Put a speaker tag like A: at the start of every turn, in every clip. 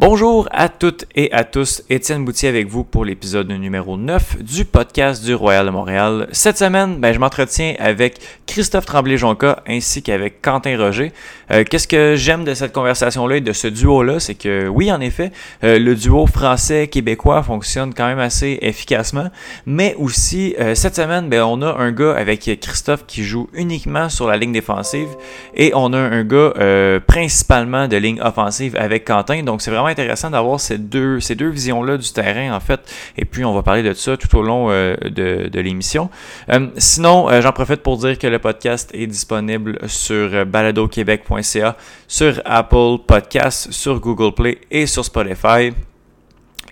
A: Bonjour à toutes et à tous, Étienne Boutier avec vous pour l'épisode numéro 9 du podcast du Royal de Montréal. Cette semaine, ben, je m'entretiens avec Christophe Tremblay-Jonca ainsi qu'avec Quentin Roger. Euh, Qu'est-ce que j'aime de cette conversation-là et de ce duo-là, c'est que oui, en effet, euh, le duo français-québécois fonctionne quand même assez efficacement, mais aussi euh, cette semaine, ben, on a un gars avec Christophe qui joue uniquement sur la ligne défensive et on a un gars principalement de ligne offensive avec Quentin, donc c'est vraiment intéressant d'avoir ces deux, ces deux visions-là du terrain, en fait. Et puis, on va parler de ça tout au long euh, de, l'émission. Euh, sinon, euh, j'en profite pour dire que le podcast est disponible sur baladoquebec.ca, sur Apple Podcasts, sur Google Play et sur Spotify.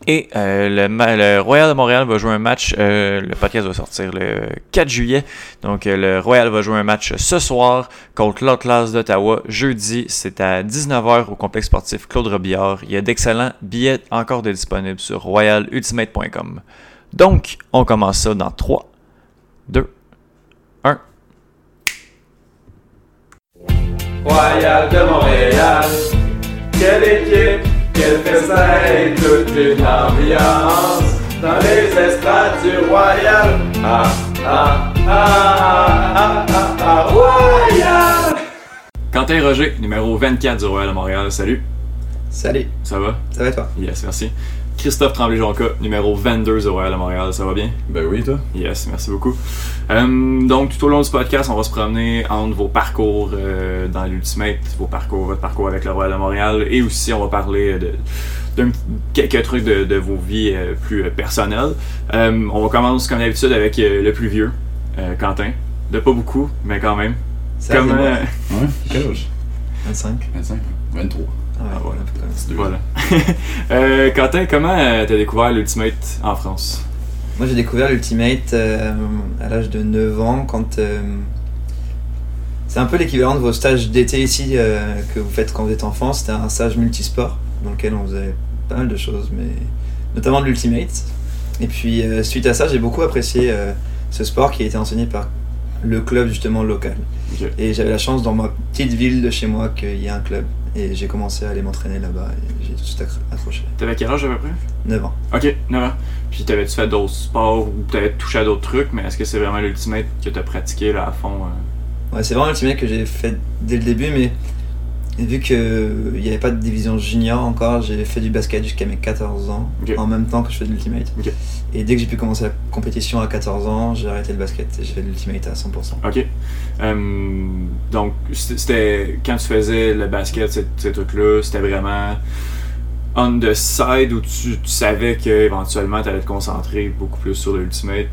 A: Et euh, le, Royal de Montréal va jouer un match, euh, le podcast va sortir le 4 juillet. Donc euh, le Royal va jouer un match ce soir contre l'Atlas d'Ottawa. Jeudi, c'est à 19h au complexe sportif Claude Robillard. Il y a d'excellents billets encore disponibles sur royalultimate.com. Donc, on commence ça dans 3, 2, 1.
B: Royal de Montréal, quelle quel festin, toute une ambiance dans les estrades du Royal. Ah, ah, ah, ah, ah, ah, Royal!
A: Quentin Roger, numéro 24 du Royal de Montréal. Salut,
C: Salut,
A: ça va?
C: ça va toi?
A: Yes, merci. Christophe Tremblay-Jonca, numéro 22 du Royal de Montréal. Ça va bien?
D: Ben oui, toi.
A: Yes, merci beaucoup. Euh, donc, tout au long du podcast, on va se promener entre vos parcours euh, dans l'Ultimate, vos parcours, votre parcours avec le Royal de Montréal, et aussi on va parler de, quelques trucs de, de vos vies euh, plus euh, personnelles. Euh, on va commencer comme d'habitude avec euh, le plus vieux, euh, Quentin. De pas beaucoup, mais quand même.
C: Ça
A: Comment.
C: va,
D: Ouais, quel âge?
C: 25
D: 25, 23.
C: Ah
A: voilà.
D: C'est deux.
A: Euh, Quentin, comment euh, t'as découvert l'Ultimate en France?
C: Moi j'ai découvert l'Ultimate euh, à l'âge de 9 ans quand... euh, c'est un peu l'équivalent de vos stages d'été ici euh, que vous faites quand vous êtes enfant. C'était un stage multisport dans lequel on faisait pas mal de choses, mais notamment de l'Ultimate. Et puis euh, suite à ça, j'ai beaucoup apprécié euh, ce sport qui a été enseigné par le club justement local. Et j'avais la chance dans ma petite ville de chez moi qu'il y ait un club. Et j'ai commencé à aller m'entraîner là-bas et j'ai tout de suite accro- accroché.
A: T'avais quel âge à peu près?
C: 9 ans.
A: Ok, 9 ans. Puis t'avais-tu fait d'autres sports ou t'avais touché à d'autres trucs, mais est-ce que c'est vraiment l'Ultimate que t'as pratiqué là à fond euh?
C: Ouais, c'est vraiment l'Ultimate que j'ai fait dès le début, mais vu qu'il n'y avait pas de division junior encore, j'ai fait du basket jusqu'à mes 14 ans, en même temps que je fais de l'Ultimate.
A: Ok.
C: Et dès que j'ai pu commencer la compétition à 14 ans, j'ai arrêté le basket et j'ai fait de l'Ultimate à 100%.
A: Ok. Euh, donc, c'était- quand tu faisais le basket, ces, ces trucs-là, c'était vraiment on the side où tu, tu savais qu'éventuellement t'allais te concentrer beaucoup plus sur l'Ultimate?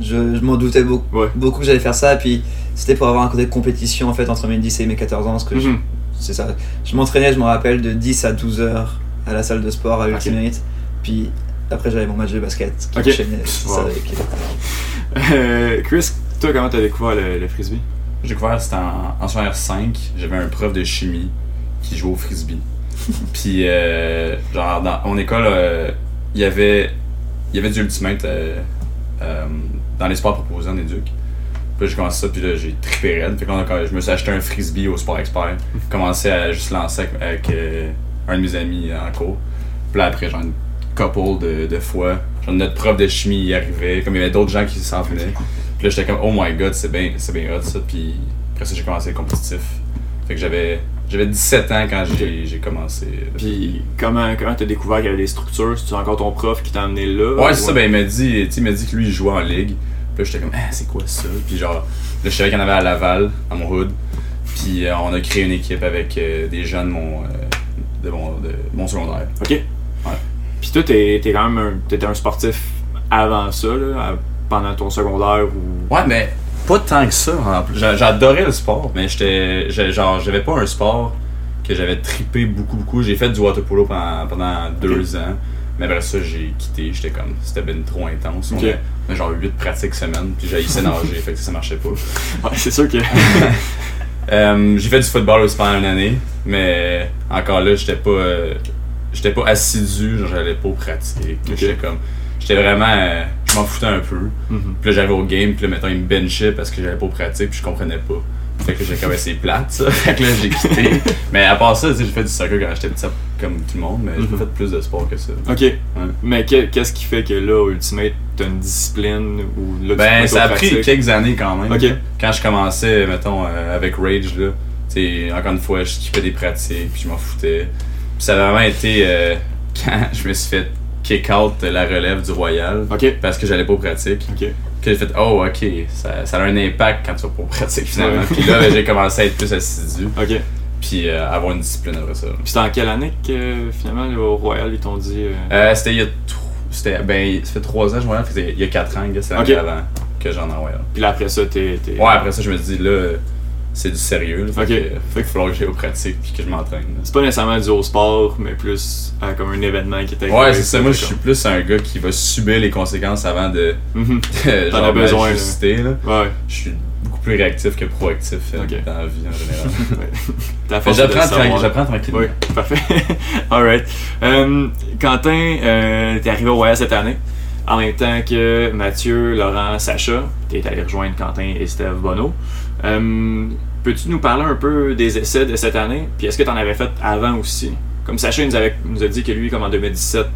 C: Je, je m'en doutais beaucoup,
A: Ouais.
C: beaucoup que j'allais faire ça, puis c'était pour avoir un côté de compétition en fait entre mes 10 et mes 14 ans, parce que je-
A: Mhm.
C: c'est ça. Je m'entraînais, je me rappelle, de 10 à 12 heures à la salle de sport à Ultimate, puis après j'avais mon match de basket qui
A: Ok.
C: enchaînait.
A: Wow.
C: avec-
A: Euh, Chris, toi, comment t'as découvert le, le frisbee?
D: J'ai découvert, c'était en, en secondaire 5. J'avais un prof de chimie qui jouait au frisbee. Puis, euh, genre, dans mon école, euh, il y avait il y avait du ultimate euh, euh, dans les sports proposés en éduc. Puis j'ai commencé ça, puis là, j'ai trippé raide. Fait que là, on a- je me suis acheté un frisbee au sport expert. Commencé à juste lancer avec, avec, euh, un de mes amis en cours. Puis là, après, genre, une couple de, de fois, genre, notre prof de chimie y arrivait. Comme il y avait d'autres gens qui s'en venaient. Puis là, j'étais comme, oh my god, c'est bien, c'est bien hot ça. Puis après ça, j'ai commencé le compétitif. Fait que j'avais, j'avais 17 ans quand j'ai, j'ai commencé. euh,
A: Puis comment comment t'as découvert qu'il y avait des structures? C'est encore ton prof qui t'a amené là?
D: Ouais, c'est ça, ben il m'a dit, il m'a dit que lui il jouait en ligue. Puis là, j'étais comme, ah, c'est quoi ça? Puis genre, là, je savais qu'il y en avait à Laval, à mon hood. Puis euh, on a créé une équipe avec euh, des jeunes de mon, euh, de mon, de mon secondaire.
A: Ok. Puis toi, t'es t'es quand même un, t'étais un sportif avant ça, là, pendant ton secondaire ou.
D: Ouais, mais pas tant que ça en plus. J'a- J'adorais le sport, mais j'étais, genre, j'avais pas un sport que j'avais trippé beaucoup, beaucoup. J'ai fait du water polo pendant, pendant deux ans. Mais après ça, j'ai quitté. J'étais comme, c'était ben trop intense. On
A: Ok.
D: a- on a genre 8 pratiques semaine, puis j'ai essayé nager, fait que ça marchait pas.
A: Ouais, c'est sûr que.
D: Euh, j'ai fait du football aussi pendant une année, mais encore là, j'étais pas, euh, j'étais pas assidu, genre j'allais pas au pratique.
A: Ok.
D: J'étais comme, j'étais vraiment, euh, je m'en foutais un peu.
A: Mhm.
D: Puis là, j'arrivais au game, puis là, mettons, il me benchait parce que j'allais pas au pratique, puis je comprenais pas. Fait que j'ai comme c'est plate ça. Fait que là j'ai quitté. mais à part ça, j'ai fait du soccer quand j'étais petit comme tout le monde, mais j'ai
A: Mhm.
D: pas fait plus de sport que ça.
A: Ok. Mais que- qu'est-ce qui fait que là, Ultimate, t'as une discipline ou là,
D: Ben ça a
A: aux
D: pris
A: pratiques?
D: quelques années quand même.
A: Ok.
D: Quand je commençais, mettons, euh, avec Rage là, tu sais, encore une fois, je kiffais des pratiques, puis je m'en foutais. Puis ça a vraiment été euh, quand je me suis fait kick out de la relève du Royal
A: Ok.
D: parce que j'allais pas aux pratiques. Que j'ai fait oh ok ça, ça a un impact quand tu vas pas aux pratiques finalement
A: Ouais.
D: puis là ben, j'ai commencé à être plus assidu
A: Ok.
D: puis euh, avoir une discipline après ça
A: Puis c'était en quelle année que finalement, là, au Royal, ils t'ont dit. euh,
D: euh, c'était il y a c'était ben ça fait trois ans je c'était il y a quatre ans c'est l'année avant que j'en ai Royal
A: Puis là, après ça, t'es.
D: ouais après ça je me dis là c'est du sérieux là, fait que fait qu'il falloir que j'aille aux pratiques puis que je m'entraîne là.
A: C'est pas nécessairement du haut sport, mais plus euh, comme un événement qui était.
D: Ouais, c'est ça. Moi, je suis plus un gars qui va subir les conséquences avant de,
A: Mhm. T'en as besoin, là. Ouais.
D: Je suis beaucoup plus réactif que proactif euh, dans la vie en général.
A: T'as
D: J'apprends j'apprends tranquillement.
A: Oui, parfait. Alright. Euh, Quentin, euh, t'es arrivé au Royal cette année. En même temps que Mathieu, Laurent, Sacha. T'es allé rejoindre Quentin et Steve Bonneau. Peux-tu nous parler un peu des essais de cette année? Puis est-ce que t'en avais fait avant aussi? Comme Sacha nous, avait, nous a dit que lui, comme en 2017,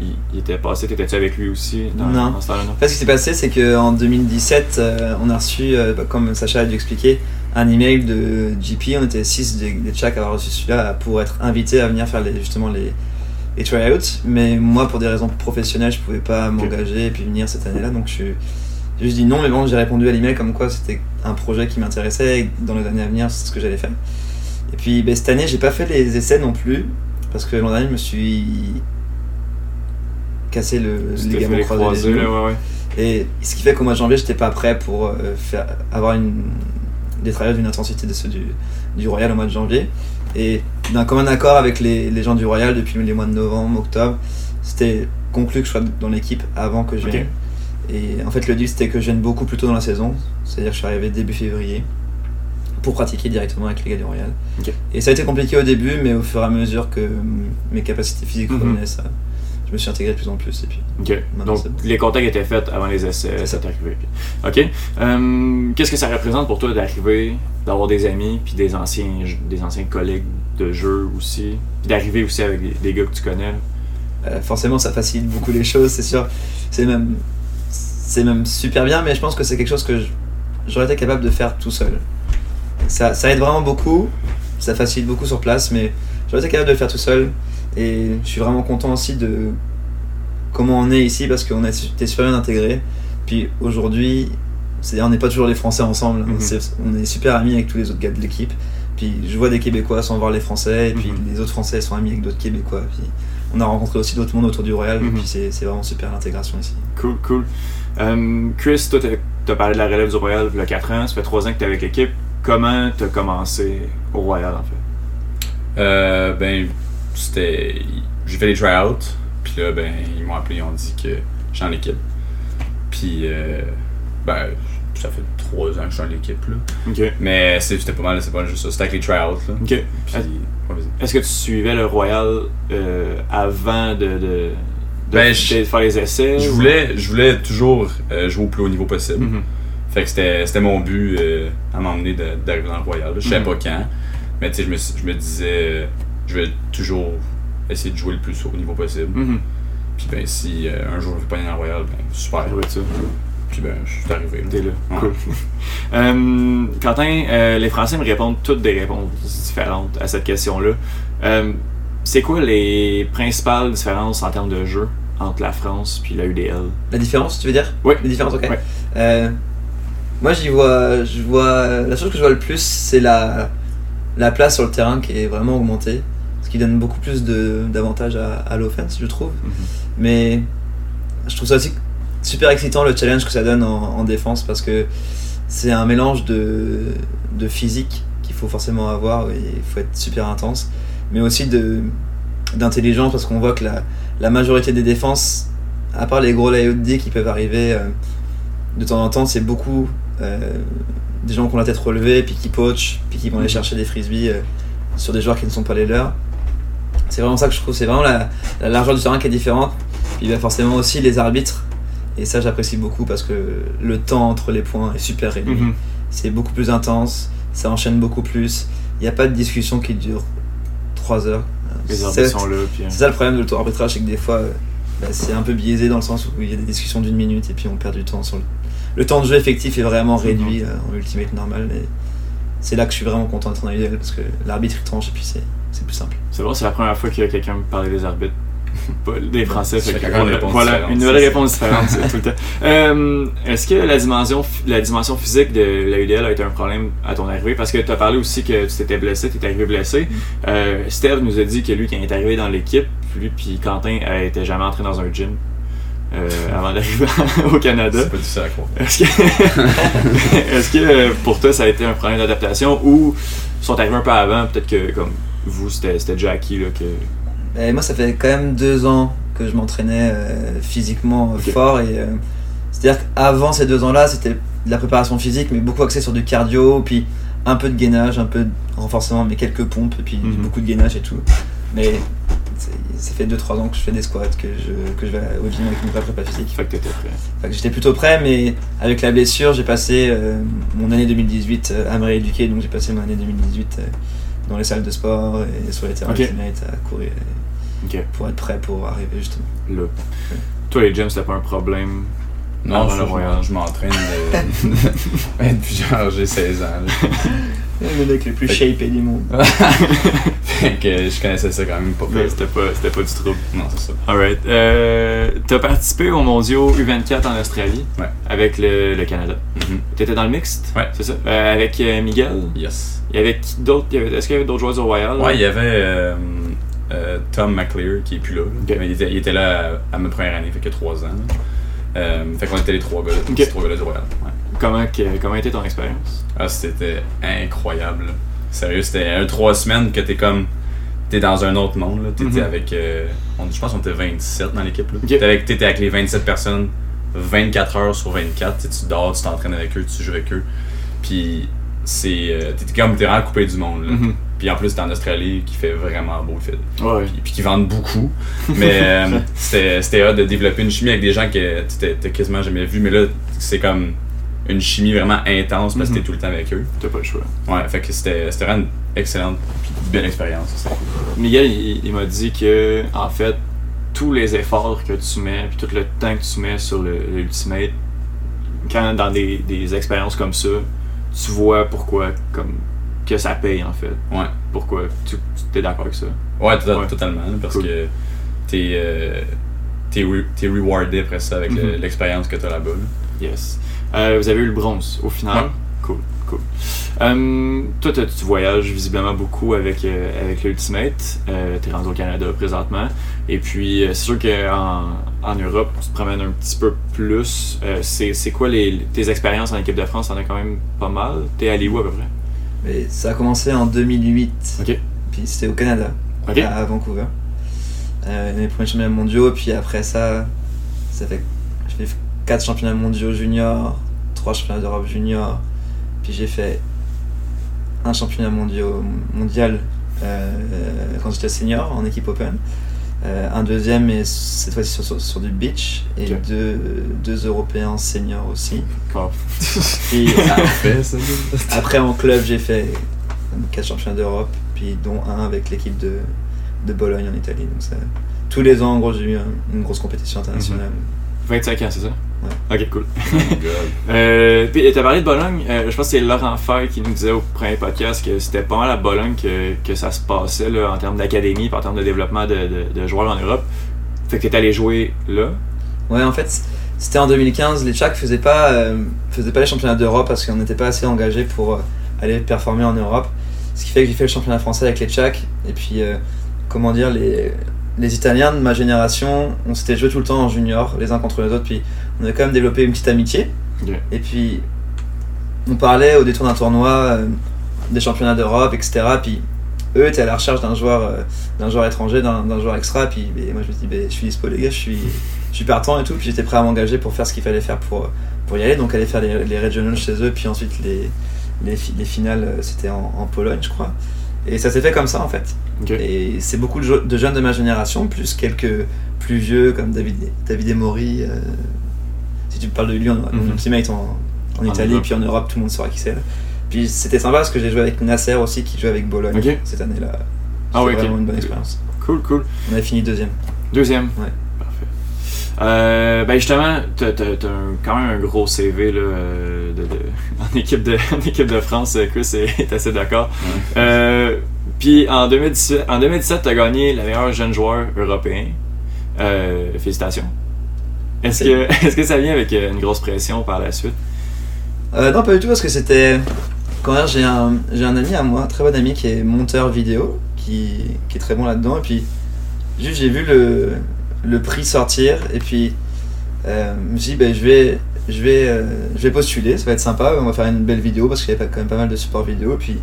A: il, il était passé. T'étais-tu avec lui aussi dans,
C: Non.
A: dans ce?
C: En ce qui s'est passé, c'est qu'en 2017, euh, on a reçu, euh, bah, comme Sacha a dû expliquer, un email de JP. On était 6 des, des Tchaks à avoir reçu celui-là pour être invités à venir faire les, justement les, les tryouts. Mais moi, pour des raisons professionnelles, je pouvais pas m'engager et puis venir cette année-là. Donc, je suis- j'ai juste dit non, mais bon, j'ai répondu à l'email comme quoi c'était un projet qui m'intéressait et dans les années à venir, c'est ce que j'allais faire. Et puis, ben, cette année, j'ai pas fait les essais non plus parce que l'an dernier, je me suis cassé le ligament croisé.
A: ouais, ouais.
C: Et ce qui fait qu'au mois de janvier, j'étais pas prêt pour euh, faire, avoir une, des travailleurs d'une intensité de ceux du, du Royal au mois de janvier. Et d'un commun accord avec les, les gens du Royal depuis les mois de novembre, octobre, c'était conclu que je sois dans l'équipe avant que je vienne. Et en fait, le deal c'était que je vienne beaucoup plus tôt dans la saison, c'est-à-dire que je suis arrivé début février pour pratiquer directement avec les gars du Royal. Et ça a été compliqué au début, mais au fur et à mesure que mm, mes capacités physiques
A: Mhm.
C: revenaient, ça, je me suis intégré de plus en plus. Et puis,
A: Donc,
C: bon.
A: les contacts étaient faits avant les essais, ça arrivé. Ok. Euh, Qu'est-ce que ça représente pour toi d'arriver, d'avoir des amis, puis des anciens, des anciens collègues de jeu aussi, puis d'arriver aussi avec des, des gars que tu connais?
C: Euh, forcément ça facilite beaucoup les choses, c'est sûr. C'est même, c'est même super bien, mais je pense que c'est quelque chose que j'aurais été capable de faire tout seul. Ça, ça aide vraiment beaucoup, ça facilite beaucoup sur place, mais j'aurais été capable de le faire tout seul. Et je suis vraiment content aussi de comment on est ici parce qu'on a été super bien intégrés. Puis aujourd'hui, c'est-à-dire on n'est pas toujours les Français ensemble.
A: Mhm.
C: On est super amis avec tous les autres gars de l'équipe. Puis je vois des Québécois sans voir les Français, et puis
A: Mhm.
C: les autres Français sont amis avec d'autres Québécois. Puis on a rencontré aussi d'autres mondes autour du Royal,
A: Mhm.
C: et puis c'est vraiment super l'intégration ici.
A: Cool, cool. Euh, Chris, toi, t'as as parlé de la relève du Royal il y a 4 ans, ça fait 3 ans que t'es avec l'équipe. Comment t'as commencé au Royal, en fait?
D: Euh, ben, c'était. J'ai fait les tryouts, puis là, ben, ils m'ont appelé, ils ont dit que j'étais en équipe. Puis, euh, ben, ça fait trois ans que je suis en équipe, là. Mais c'était pas mal, c'est pas juste ça, c'était avec les tryouts, là. Puis, ouais.
A: Est-ce que tu suivais le Royal euh, avant de, de, de,
D: Ben,
A: de faire les essais?
D: Je
A: ou-
D: voulais, je voulais toujours euh, jouer au plus haut niveau possible.
A: Mhm.
D: Fait que c'était mon but euh, à m'emmener d'arriver dans le Royal. Je savais
A: Mhm.
D: pas quand, mais tu sais, je me, suis- je me disais, je vais toujours essayer de jouer le plus haut niveau possible.
A: Mhm.
D: Puis ben, si euh, un jour je vais pas aller dans le Royal, ben super.
A: Ça.
D: Puis ben, je suis arrivé.
A: T'es là.
D: Ouais.
A: Cool. Euh, Quentin, euh, les Français me répondent toutes des réponses différentes à cette question-là. Euh, c'est quoi les principales différences en termes de jeu entre la France puis la UDL?
C: La différence, tu veux dire?
A: Oui.
C: La différence, ok.
A: Ouais.
C: Euh, moi, j'y vois, je vois. La chose que je vois le plus, c'est la, la place sur le terrain qui est vraiment augmentée. Ce qui donne beaucoup plus de- d'avantages à, à l'offense, je trouve. Mais je trouve ça aussi super excitant le challenge que ça donne en, en défense parce que c'est un mélange de, de physique qu'il faut forcément avoir et il faut être super intense, mais aussi de d'intelligence parce qu'on voit que la, la majorité des défenses, à part les gros layout D qui peuvent arriver euh, de temps en temps, c'est beaucoup euh, des gens qui ont la tête relevée, puis qui poachent, puis qui vont aller
A: Mhm.
C: chercher des frisbees euh, sur des joueurs qui ne sont pas les leurs. C'est vraiment ça que je trouve, c'est vraiment la, la largeur du terrain qui est différente. Puis a forcément aussi les arbitres. Et ça, j'apprécie beaucoup parce que le temps entre les points est super réduit.
A: Mhm.
C: C'est beaucoup plus intense. ça enchaîne beaucoup plus. Il n'y a pas de discussion qui dure 3 heures.
A: Les
C: C'est- ça le problème de l'auto-arbitrage, c'est que des fois, euh, bah, c'est un peu biaisé dans le sens où il y a des discussions d'une minute et puis on perd du temps sur le. Le temps de jeu effectif est vraiment réduit euh, en ultimate normal. Et c'est là que je suis vraiment content d'être en IDL parce que l'arbitre tranche et puis c'est c'est plus simple.
A: C'est bon, c'est la première fois que quelqu'un me parlait des arbitres. Des Français. fait que voilà, une nouvelle réponse différente c'est tout le temps. Euh, Est-ce que la dimension, la dimension physique de la UDL a été un problème à ton arrivée? Parce que tu as parlé aussi que tu t'étais blessé, tu étais arrivé blessé. Euh, Steve nous a dit que lui, quand il est arrivé dans l'équipe, lui puis Quentin euh, était jamais entré dans un gym euh, avant d'arriver au Canada.
D: C'est pas difficile à croire.
A: Est-ce que, euh, pour toi ça a été un problème d'adaptation ou ils sont arrivés un peu avant, peut-être que comme vous c'était c'était déjà acquis là, que.
C: Et moi, ça fait quand même deux ans que je m'entraînais euh, physiquement fort. et euh, C'est-à-dire qu'avant ces deux ans-là, c'était de la préparation physique, mais beaucoup axé sur du cardio, puis un peu de gainage, un peu de renforcement, mais quelques pompes, et puis
A: Mhm.
C: beaucoup de gainage et tout. Mais c'est- ça fait 2-3 ans que je fais des squats, que je, que je vais au gym avec une vraie prépa physique.
A: Fait que t'étais prêt.
C: Fait que j'étais plutôt prêt, mais avec la blessure, j'ai passé euh, mon année 2018 à me rééduquer, donc j'ai passé mon année 2018 euh, dans les salles de sport et sur les terrains
A: Ok.
C: ultimate à courir pour être prêt pour arriver justement.
A: là. Toi les gyms c'était pas un problème.
D: Non, je,
A: le
D: je m'entraîne de- depuis genre j'ai 16 ans. là.
C: Le mec le plus
D: Fait-
C: shapé du monde.
D: Que je connaissais ça quand même pas
A: c'était pas, c'était pas du trouble.
D: Non, c'est ça.
A: Alright. Euh, T'as participé aux mondiaux U24 en Australie
D: Ouais.
A: avec le, le Canada.
D: Mhm.
A: T'étais dans le mixte
D: Ouais.
A: C'est ça? Euh, Avec euh, Miguel?
D: Yes.
A: Il y avait qui d'autres il y avait- Est-ce qu'il y avait d'autres joueurs du Royal?
D: Ouais, il y avait euh, Tom McClear qui est plus là. Mais il, était, il était là à, à ma première année, fait que 3 ans. fait qu'on était les trois gars, les trois gars du Royal. Ouais.
A: Comment, que- comment était ton expérience?
D: Ah, c'était incroyable. Sérieux, c'était un trois semaines que t'es comme. T'es dans un autre monde. là. T'étais
A: Mhm.
D: avec. euh, on- je pense qu'on était 27 dans l'équipe. là. T'étais avec, avec les 27 personnes 24 heures sur 24. Tu dors, tu t'entraînes avec eux, tu joues avec eux. Puis c'est. euh, t'es comme. T'es vraiment coupé du monde. là.
A: Mhm.
D: Puis en plus, t'es en Australie qui fait vraiment beau. Fait,
A: Ouais.
D: puis, puis qui vendent beaucoup. Mais euh, c'était hot de développer une chimie avec des gens que t'as quasiment jamais vu. Mais là, c'est comme une chimie vraiment intense parce que t'es
A: Mhm.
D: tout le temps avec eux.
A: T'as pas le choix.
D: Ouais, fait que c'était c'était vraiment une excellente puis belle expérience.
A: Miguel, il, il m'a dit que, en fait, tous les efforts que tu mets, puis tout le temps que tu mets sur le, le Ultimate, quand dans des, des expériences comme ça, tu vois pourquoi, comme, que ça paye, en fait.
D: Ouais,
A: Pourquoi tu es d'accord avec ça.
D: ouais,
A: Ouais.
D: totalement. Parce
A: Cool.
D: que t'es euh, t'es re- t'es rewardé après ça avec
A: Mhm.
D: l'expérience que t'as là-bas. là.
A: Yes. Euh, vous avez eu le bronze au final.
D: Ouais.
A: Cool, cool. Euh, toi, tu voyages visiblement beaucoup avec, euh, avec l'Ultimate. Tu es rendu au Canada présentement. Et puis, c'est sûr qu'en en Europe, tu te promènes un petit peu plus. C'est quoi les, tes expériences en équipe de France? T'en as quand même pas mal. T'es allé où à peu près?
C: Mais ça a commencé en 2008,
A: Ok.
C: puis c'était au Canada,
A: Ok.
C: à Vancouver. Euh, mes premiers championnats mondiaux, puis après ça, ça fait 4 championnats mondiaux juniors, 3 championnats d'Europe junior, puis j'ai fait un championnat mondiaux, mondial euh, quand j'étais senior en équipe open, euh, un deuxième et cette fois-ci sur, sur, sur du beach, et
A: Ok.
C: deux, deux européens seniors aussi. Puis,
D: ça.
C: après, en club, j'ai fait 4 championnats d'Europe, puis dont un avec l'équipe de, de Bologne en Italie. Donc ça, tous les ans, en gros, j'ai eu un- une grosse compétition internationale.
A: 25 ans, c'est ça? Ok, cool.
D: Oh.
A: Euh, puis t'as parlé de Bologne, euh, je pense que c'est Laurent Fay qui nous disait au premier podcast que c'était pas mal à Bologne que, que ça se passait là, en termes d'académie, en termes de développement de, de- de joueurs en Europe. Fait que t'es allé jouer là?
C: Ouais, en fait, c'était en 2015. Les Tchèques faisaient pas, euh, faisaient pas les championnats d'Europe parce qu'on n'était pas assez engagés pour aller performer en Europe. Ce qui fait que j'ai fait le championnat français avec les Tchèques. Et puis, comment dire, les, les Italiens de ma génération, on s'était joué tout le temps en junior, les uns contre les autres. Puis, on avait quand même développé une petite amitié. Et puis, on parlait au détour d'un tournoi euh, des championnats d'Europe, etc. Puis, eux étaient à la recherche d'un joueur, euh, d'un joueur étranger, d'un joueur extra. Puis, moi, je me suis dit, ben, je suis dispo, les gars, je suis, je suis partant et tout. Puis, j'étais prêt à m'engager pour faire ce qu'il fallait faire pour, pour y aller. Donc, aller faire les, les regionals chez eux. Puis ensuite, les, les, les finales, euh, c'était en, en Pologne, je crois. Et ça s'est fait comme ça, en fait. Et c'est beaucoup de, jeunes de ma génération, plus quelques plus vieux comme David, David Emory. euh, si tu parles de lui, on
A: Mhm.
C: ultimate en, en
A: En
C: Italie,
A: Europe.
C: puis en Europe, tout le monde saura qui c'est. Puis c'était sympa parce que j'ai joué avec Nasser aussi qui joue avec Bologne cette année-là.
A: Ah ouais,
C: vraiment une bonne expérience.
A: Cool, cool.
C: On a fini deuxième.
A: Deuxième.
C: Ouais.
A: Euh, ben justement, t'as un- quand même un gros CV là, euh, de, de- en, équipe de, en équipe de France. euh, Chris est, est assez d'accord. Euh, Puis en 2017, en 2017, t'as gagné le meilleur jeune joueur européen. Euh, félicitations. Est-ce que, est-ce que ça vient avec une grosse pression par la suite?
C: Non, pas du tout, parce que c'était. Quand même, j'ai un, un ami à moi, un très bon ami, qui est monteur vidéo, qui, qui est très bon là-dedans. Et puis, juste, j'ai vu le, le prix sortir, et puis, euh, je me suis dit, ben, je, vais, je, vais, euh, je vais postuler, ça va être sympa, on va faire une belle vidéo, parce qu'il y avait quand même pas mal de supports vidéo, puis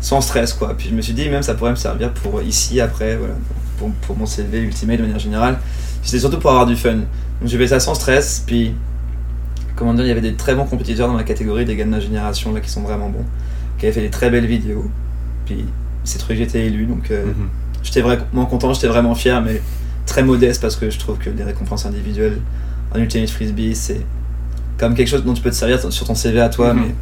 C: sans stress, quoi. Puis je me suis dit, même, ça pourrait me servir pour ici, après, voilà, pour, pour mon CV Ultimate de manière générale. C'était surtout pour avoir du fun. Donc, j'ai fait ça sans stress, puis comment dire, il y avait des très bons compétiteurs dans ma catégorie, des gars de ma génération là qui sont vraiment bons, qui avaient fait des très belles vidéos. Puis c'est que j'étais élu, donc euh,
A: Mhm.
C: j'étais vraiment content, j'étais vraiment fier, mais très modeste parce que je trouve que les récompenses individuelles en Ultimate Frisbee, c'est comme quelque chose dont tu peux te servir sur ton CV à toi,
A: Mhm.
C: mais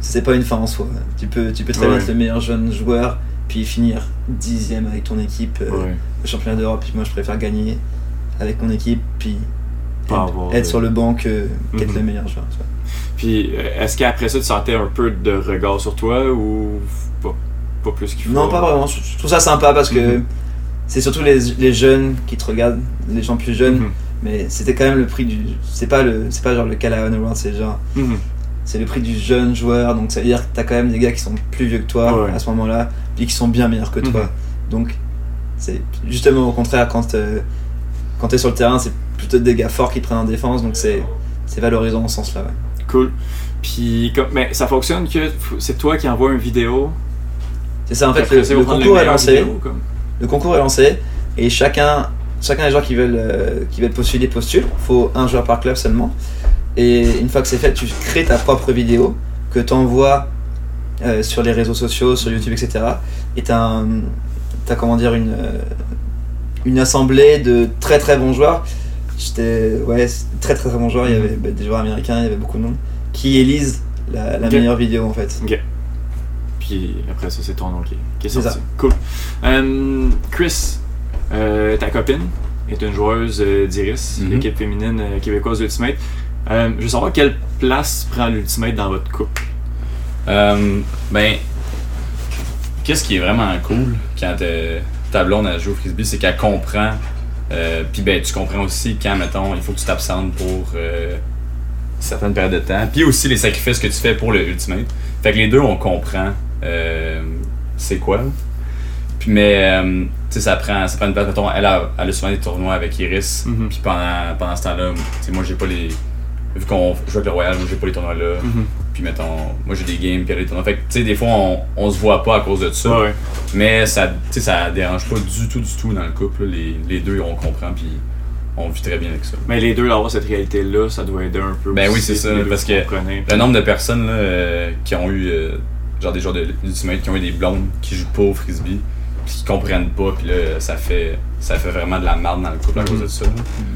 C: c'est pas une fin en soi. Tu peux, tu peux très bien être le meilleur jeune joueur, puis finir dixième avec ton équipe euh,
A: Ouais.
C: au championnat d'Europe, puis moi je préfère gagner avec mon équipe, puis être, sur le banc qu'être
A: Mhm.
C: le meilleur joueur. tu vois.
A: Puis euh, est-ce qu'après ça, tu sentais un peu de regard sur toi ou pas, pas plus qu'il faut?
C: Non, pas vraiment. Je je trouve ça sympa parce que
A: Mhm.
C: C'est surtout les, les jeunes qui te regardent, les gens plus jeunes.
A: Mhm.
C: Mais c'était quand même le prix du. C'est pas le, c'est pas genre le Callahan Award, c'est genre
A: Mhm.
C: c'est le prix du jeune joueur. Donc ça veut dire que t'as quand même des gars qui sont plus vieux que toi
A: Ouais.
C: à ce moment-là, puis qui sont bien meilleurs que toi.
A: Mhm.
C: Donc c'est justement au contraire quand euh, quand t'es sur le terrain, c'est plutôt des gars forts qui prennent en défense. Donc c'est c'est valorisant en ce sens-là. ouais.
A: Cool. Puis, comme, mais ça fonctionne que c'est toi qui envoies une vidéo.
C: C'est ça en fait. Le, le concours est lancé.
A: comme.
C: Le concours est lancé et chacun, chacun des joueurs qui veulent, euh, qui veulent postuler postule. Il faut un joueur par club seulement. Et une fois que c'est fait, tu crées ta propre vidéo que tu envoies sur les réseaux sociaux, sur YouTube, etc. Et tu as, comment dire, une, euh, une assemblée de très très bons joueurs. J'étais ouais, très très très bons joueurs. Il y avait bah, des joueurs américains, il y avait beaucoup de monde qui élisent la, meilleure vidéo en fait.
A: Puis après ça, c'est ton nom qui, qui est
C: C'est
A: sorti.
C: ça.
A: Cool. Euh, Chris, euh, ta copine est une joueuse euh, d'Iris, l'équipe féminine euh, québécoise d'Ultimate. Euh, je veux savoir quelle place prend l'Ultimate dans votre couple?
D: Ben, qu'est-ce qui est vraiment cool quand euh, ta blonde elle joue au frisbee, c'est qu'elle comprend. Euh, Puis ben, tu comprends aussi quand, mettons, il faut que tu t'absentes pour euh, certaines périodes de temps. Puis aussi les sacrifices que tu fais pour le ultimate. Fait que les deux, on comprend euh, c'est quoi? Puis mais, euh, tu sais, ça prend, ça prend une place. Mettons, elle a, elle a souvent des tournois avec Iris.
A: Mhm.
D: Puis pendant, pendant ce temps-là, moi j'ai pas les. Vu qu'on joue avec le Royal, moi j'ai pas les tournois là.
A: Mhm.
D: Puis mettons, moi j'ai des games, puis elle a des tournois. Fait que, tu sais, des fois on, on se voit pas à cause de ça.
A: Ouais, ouais.
D: Mais ça, tu sais, ça dérange pas du tout, du tout dans le couple. Les, les deux, on comprend, puis on vit très bien avec ça.
A: Mais les deux, avoir cette réalité-là, ça doit aider un peu.
D: Ben oui, c'est ça, parce que. Le nombre de personnes là, euh, qui ont eu, euh, genre des joueurs de l'Ultimate, qui ont eu des blondes qui jouent pas au frisbee, puis qui comprennent pas, puis là, ça fait, ça fait vraiment de la merde dans le couple à cause de ça. là.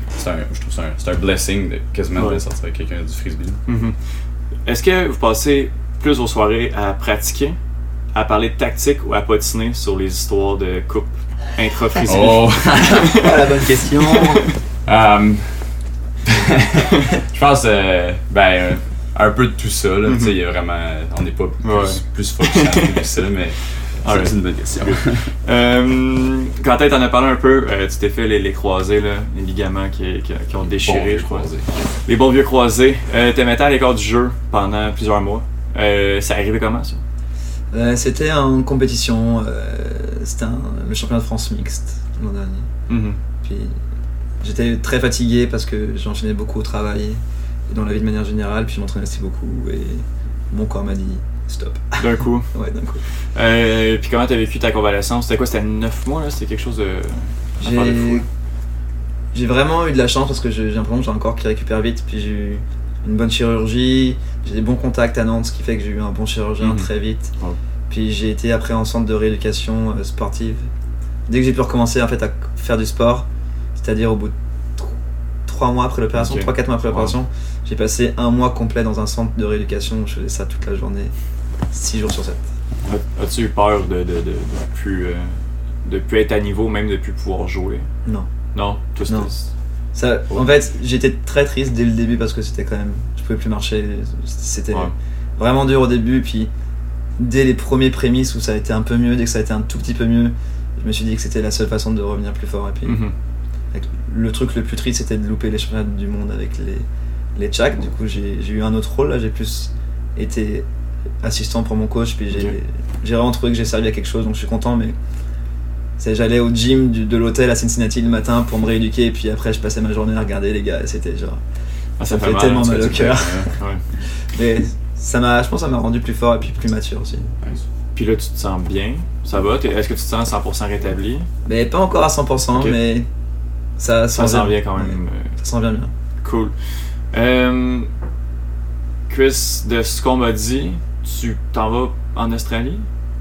D: C'est un, je trouve que c'est un, c'est un blessing de quasiment
A: Ouais.
D: de sortir avec quelqu'un du frisbee.
A: Mhm. Est-ce que vous passez plus aux soirées à pratiquer, à parler de tactique ou à patiner sur les histoires de couple intra-frisbee?
D: Oh!
C: Ah, la bonne question.
D: Um, je pense, euh, ben, euh, un peu de tout ça, là. Tu sais, il y a vraiment. On n'est pas plus,
A: Ouais.
D: plus focus que ça, mais. C'est une bonne question.
A: Euh, quand t'en as parlé un peu, euh, tu t'es fait les, les croisés, là, les ligaments qui, qui, qui ont déchiré,
D: Bon vieux
A: je crois. Les bons vieux croisés. Euh, T'es mettais à l'écart du jeu pendant plusieurs mois. Euh, ça arrivait comment, ça?
C: Euh, c'était en compétition, euh, c'était le championnat de France mixte l'an dernier.
A: Mhm.
C: Puis j'étais très fatigué parce que j'enchaînais beaucoup au travail dans la vie de manière générale, puis je m'entraînais aussi beaucoup et mon corps m'a dit stop.
A: D'un coup.
C: Ouais, d'un coup.
A: Euh, puis comment t'as vécu ta convalescence? C'était quoi? C'était 9 mois, là? C'était quelque chose de...
C: J'ai j'ai vraiment eu de la chance parce que j'ai j'ai l'impression que j'ai un corps qui récupère vite, puis j'ai eu une bonne chirurgie, j'ai des bons contacts à Nantes, ce qui fait que j'ai eu un bon chirurgien
A: Mhm.
C: très vite. Puis j'ai été après en centre de rééducation euh, sportive. Dès que j'ai pu recommencer en fait à faire du sport, c'est-à-dire au bout de 3 mois après l'opération,
A: Ok.
C: 3-4 mois après
A: Wow.
C: l'opération, j'ai passé un mois complet dans un centre de rééducation où je faisais ça toute la journée. 6 jours sur 7.
A: As- As-tu eu peur de, de, de, de plus, euh, de plus être à niveau, même de plus pouvoir jouer?
C: Non.
A: Non? C'était-
C: Non. Ça, en fait, j'étais très triste dès le début parce que c'était quand même. Je pouvais plus marcher. C'était
A: Ouais.
C: vraiment dur au début. Puis dès les premiers prémices où ça a été un peu mieux, dès que ça a été un tout petit peu mieux, je me suis dit que c'était la seule façon de revenir plus fort. Et puis
A: Mhm.
C: Le truc le plus triste c'était de louper les championnats du monde avec les, les Tchaks. Du coup, j'ai eu un autre rôle là. J'ai plus été assistant pour mon coach. Puis j'ai
A: Ok.
C: j'ai vraiment trouvé que j'ai servi à quelque chose. Donc je suis content. Mais j'allais au gym du- de l'hôtel à Cincinnati le matin pour me rééduquer. Puis après, je passais ma journée à regarder les gars. et C'était genre.
A: Ah,
C: ça fait tellement mal
A: ça
C: au cœur.
A: Ouais.
C: Mais ça m'a, je pense, que ça m'a rendu plus fort et puis plus mature aussi.
A: Puis là, tu te sens bien? Ça va? Est-ce que tu te sens 100% rétabli?
C: Mais pas encore à 100%,
A: Ok.
C: mais ça,
A: Ça s'en vient quand même.
C: Ouais,
A: euh,
C: ça s'en vient bien.
A: Cool. Euh, Chris, de ce qu'on m'a dit, tu t'en vas en Australie?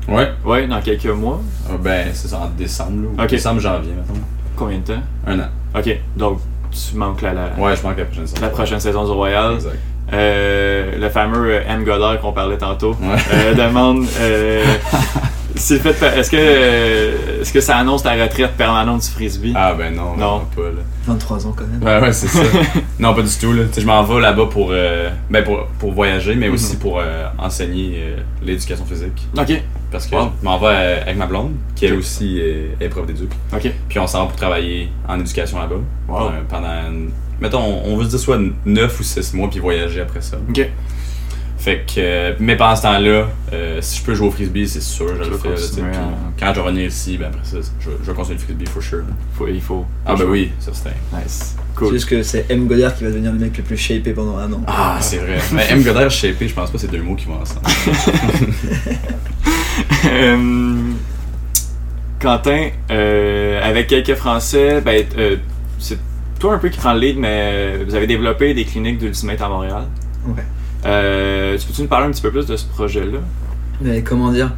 D: Ouais.
A: Ouais, dans quelques mois.
D: Ah, ben, c'est ça, en décembre, là. ou
A: Ok.
D: Décembre, janvier, mettons.
A: Combien de temps?
D: Un an.
A: Ok, donc tu manques la, la,
D: Ouais, je manque la prochaine saison.
A: la prochaine saison du Royal.
D: Exact.
A: Euh, le fameux euh, M. Goddard qu'on parlait tantôt
D: Ouais.
A: euh, demande s'il fait, est-ce que, euh, est-ce que ça annonce ta retraite permanente du frisbee?
D: Ah, ben non,
A: Non.
D: non. pas, là.
C: 23 ans quand même.
D: Ouais, ouais, c'est ça. non, pas du tout. Là. Je m'en vais là-bas pour, euh, ben, pour, pour voyager, mais aussi
A: Mhm.
D: pour euh, enseigner euh, l'éducation physique.
A: Ok,
D: Parce que
A: Wow.
D: je m'en vais euh, avec ma blonde, qui elle
A: Ok.
D: aussi est, est prof d'éduc.
A: ok.
D: Puis on s'en va pour travailler en éducation là-bas.
A: Wow.
D: Pendant, mettons, on veut se dire soit 9 ou 6 mois, puis voyager après ça.
A: Ok.
D: Fait que, euh, mais pendant ce temps-là, euh, si je peux jouer au frisbee, c'est sûr, je
A: Tu
D: le fais. là, Puis Quand je vais revenir ici, ben après ça, je, je vais continuer le frisbee for sure.
A: Faut, il faut.
D: Ah, ben oui, ça c'était.
A: Nice.
C: C'est
A: Cool.
C: juste que c'est M. Godard qui va devenir le mec le plus shapé pendant un an.
D: Ah, c'est vrai. Mais M. Goddard, shapé, je pense pas que c'est deux mots qui vont ensemble.
A: Euh, Quentin, euh, avec quelques Français, ben, euh, c'est toi un peu qui prends le lead, mais vous avez développé des cliniques d'Ultimate à Montréal.
C: Ouais.
A: Euh, tu peux-tu nous parler un petit peu plus de ce projet-là?
C: Mais comment dire?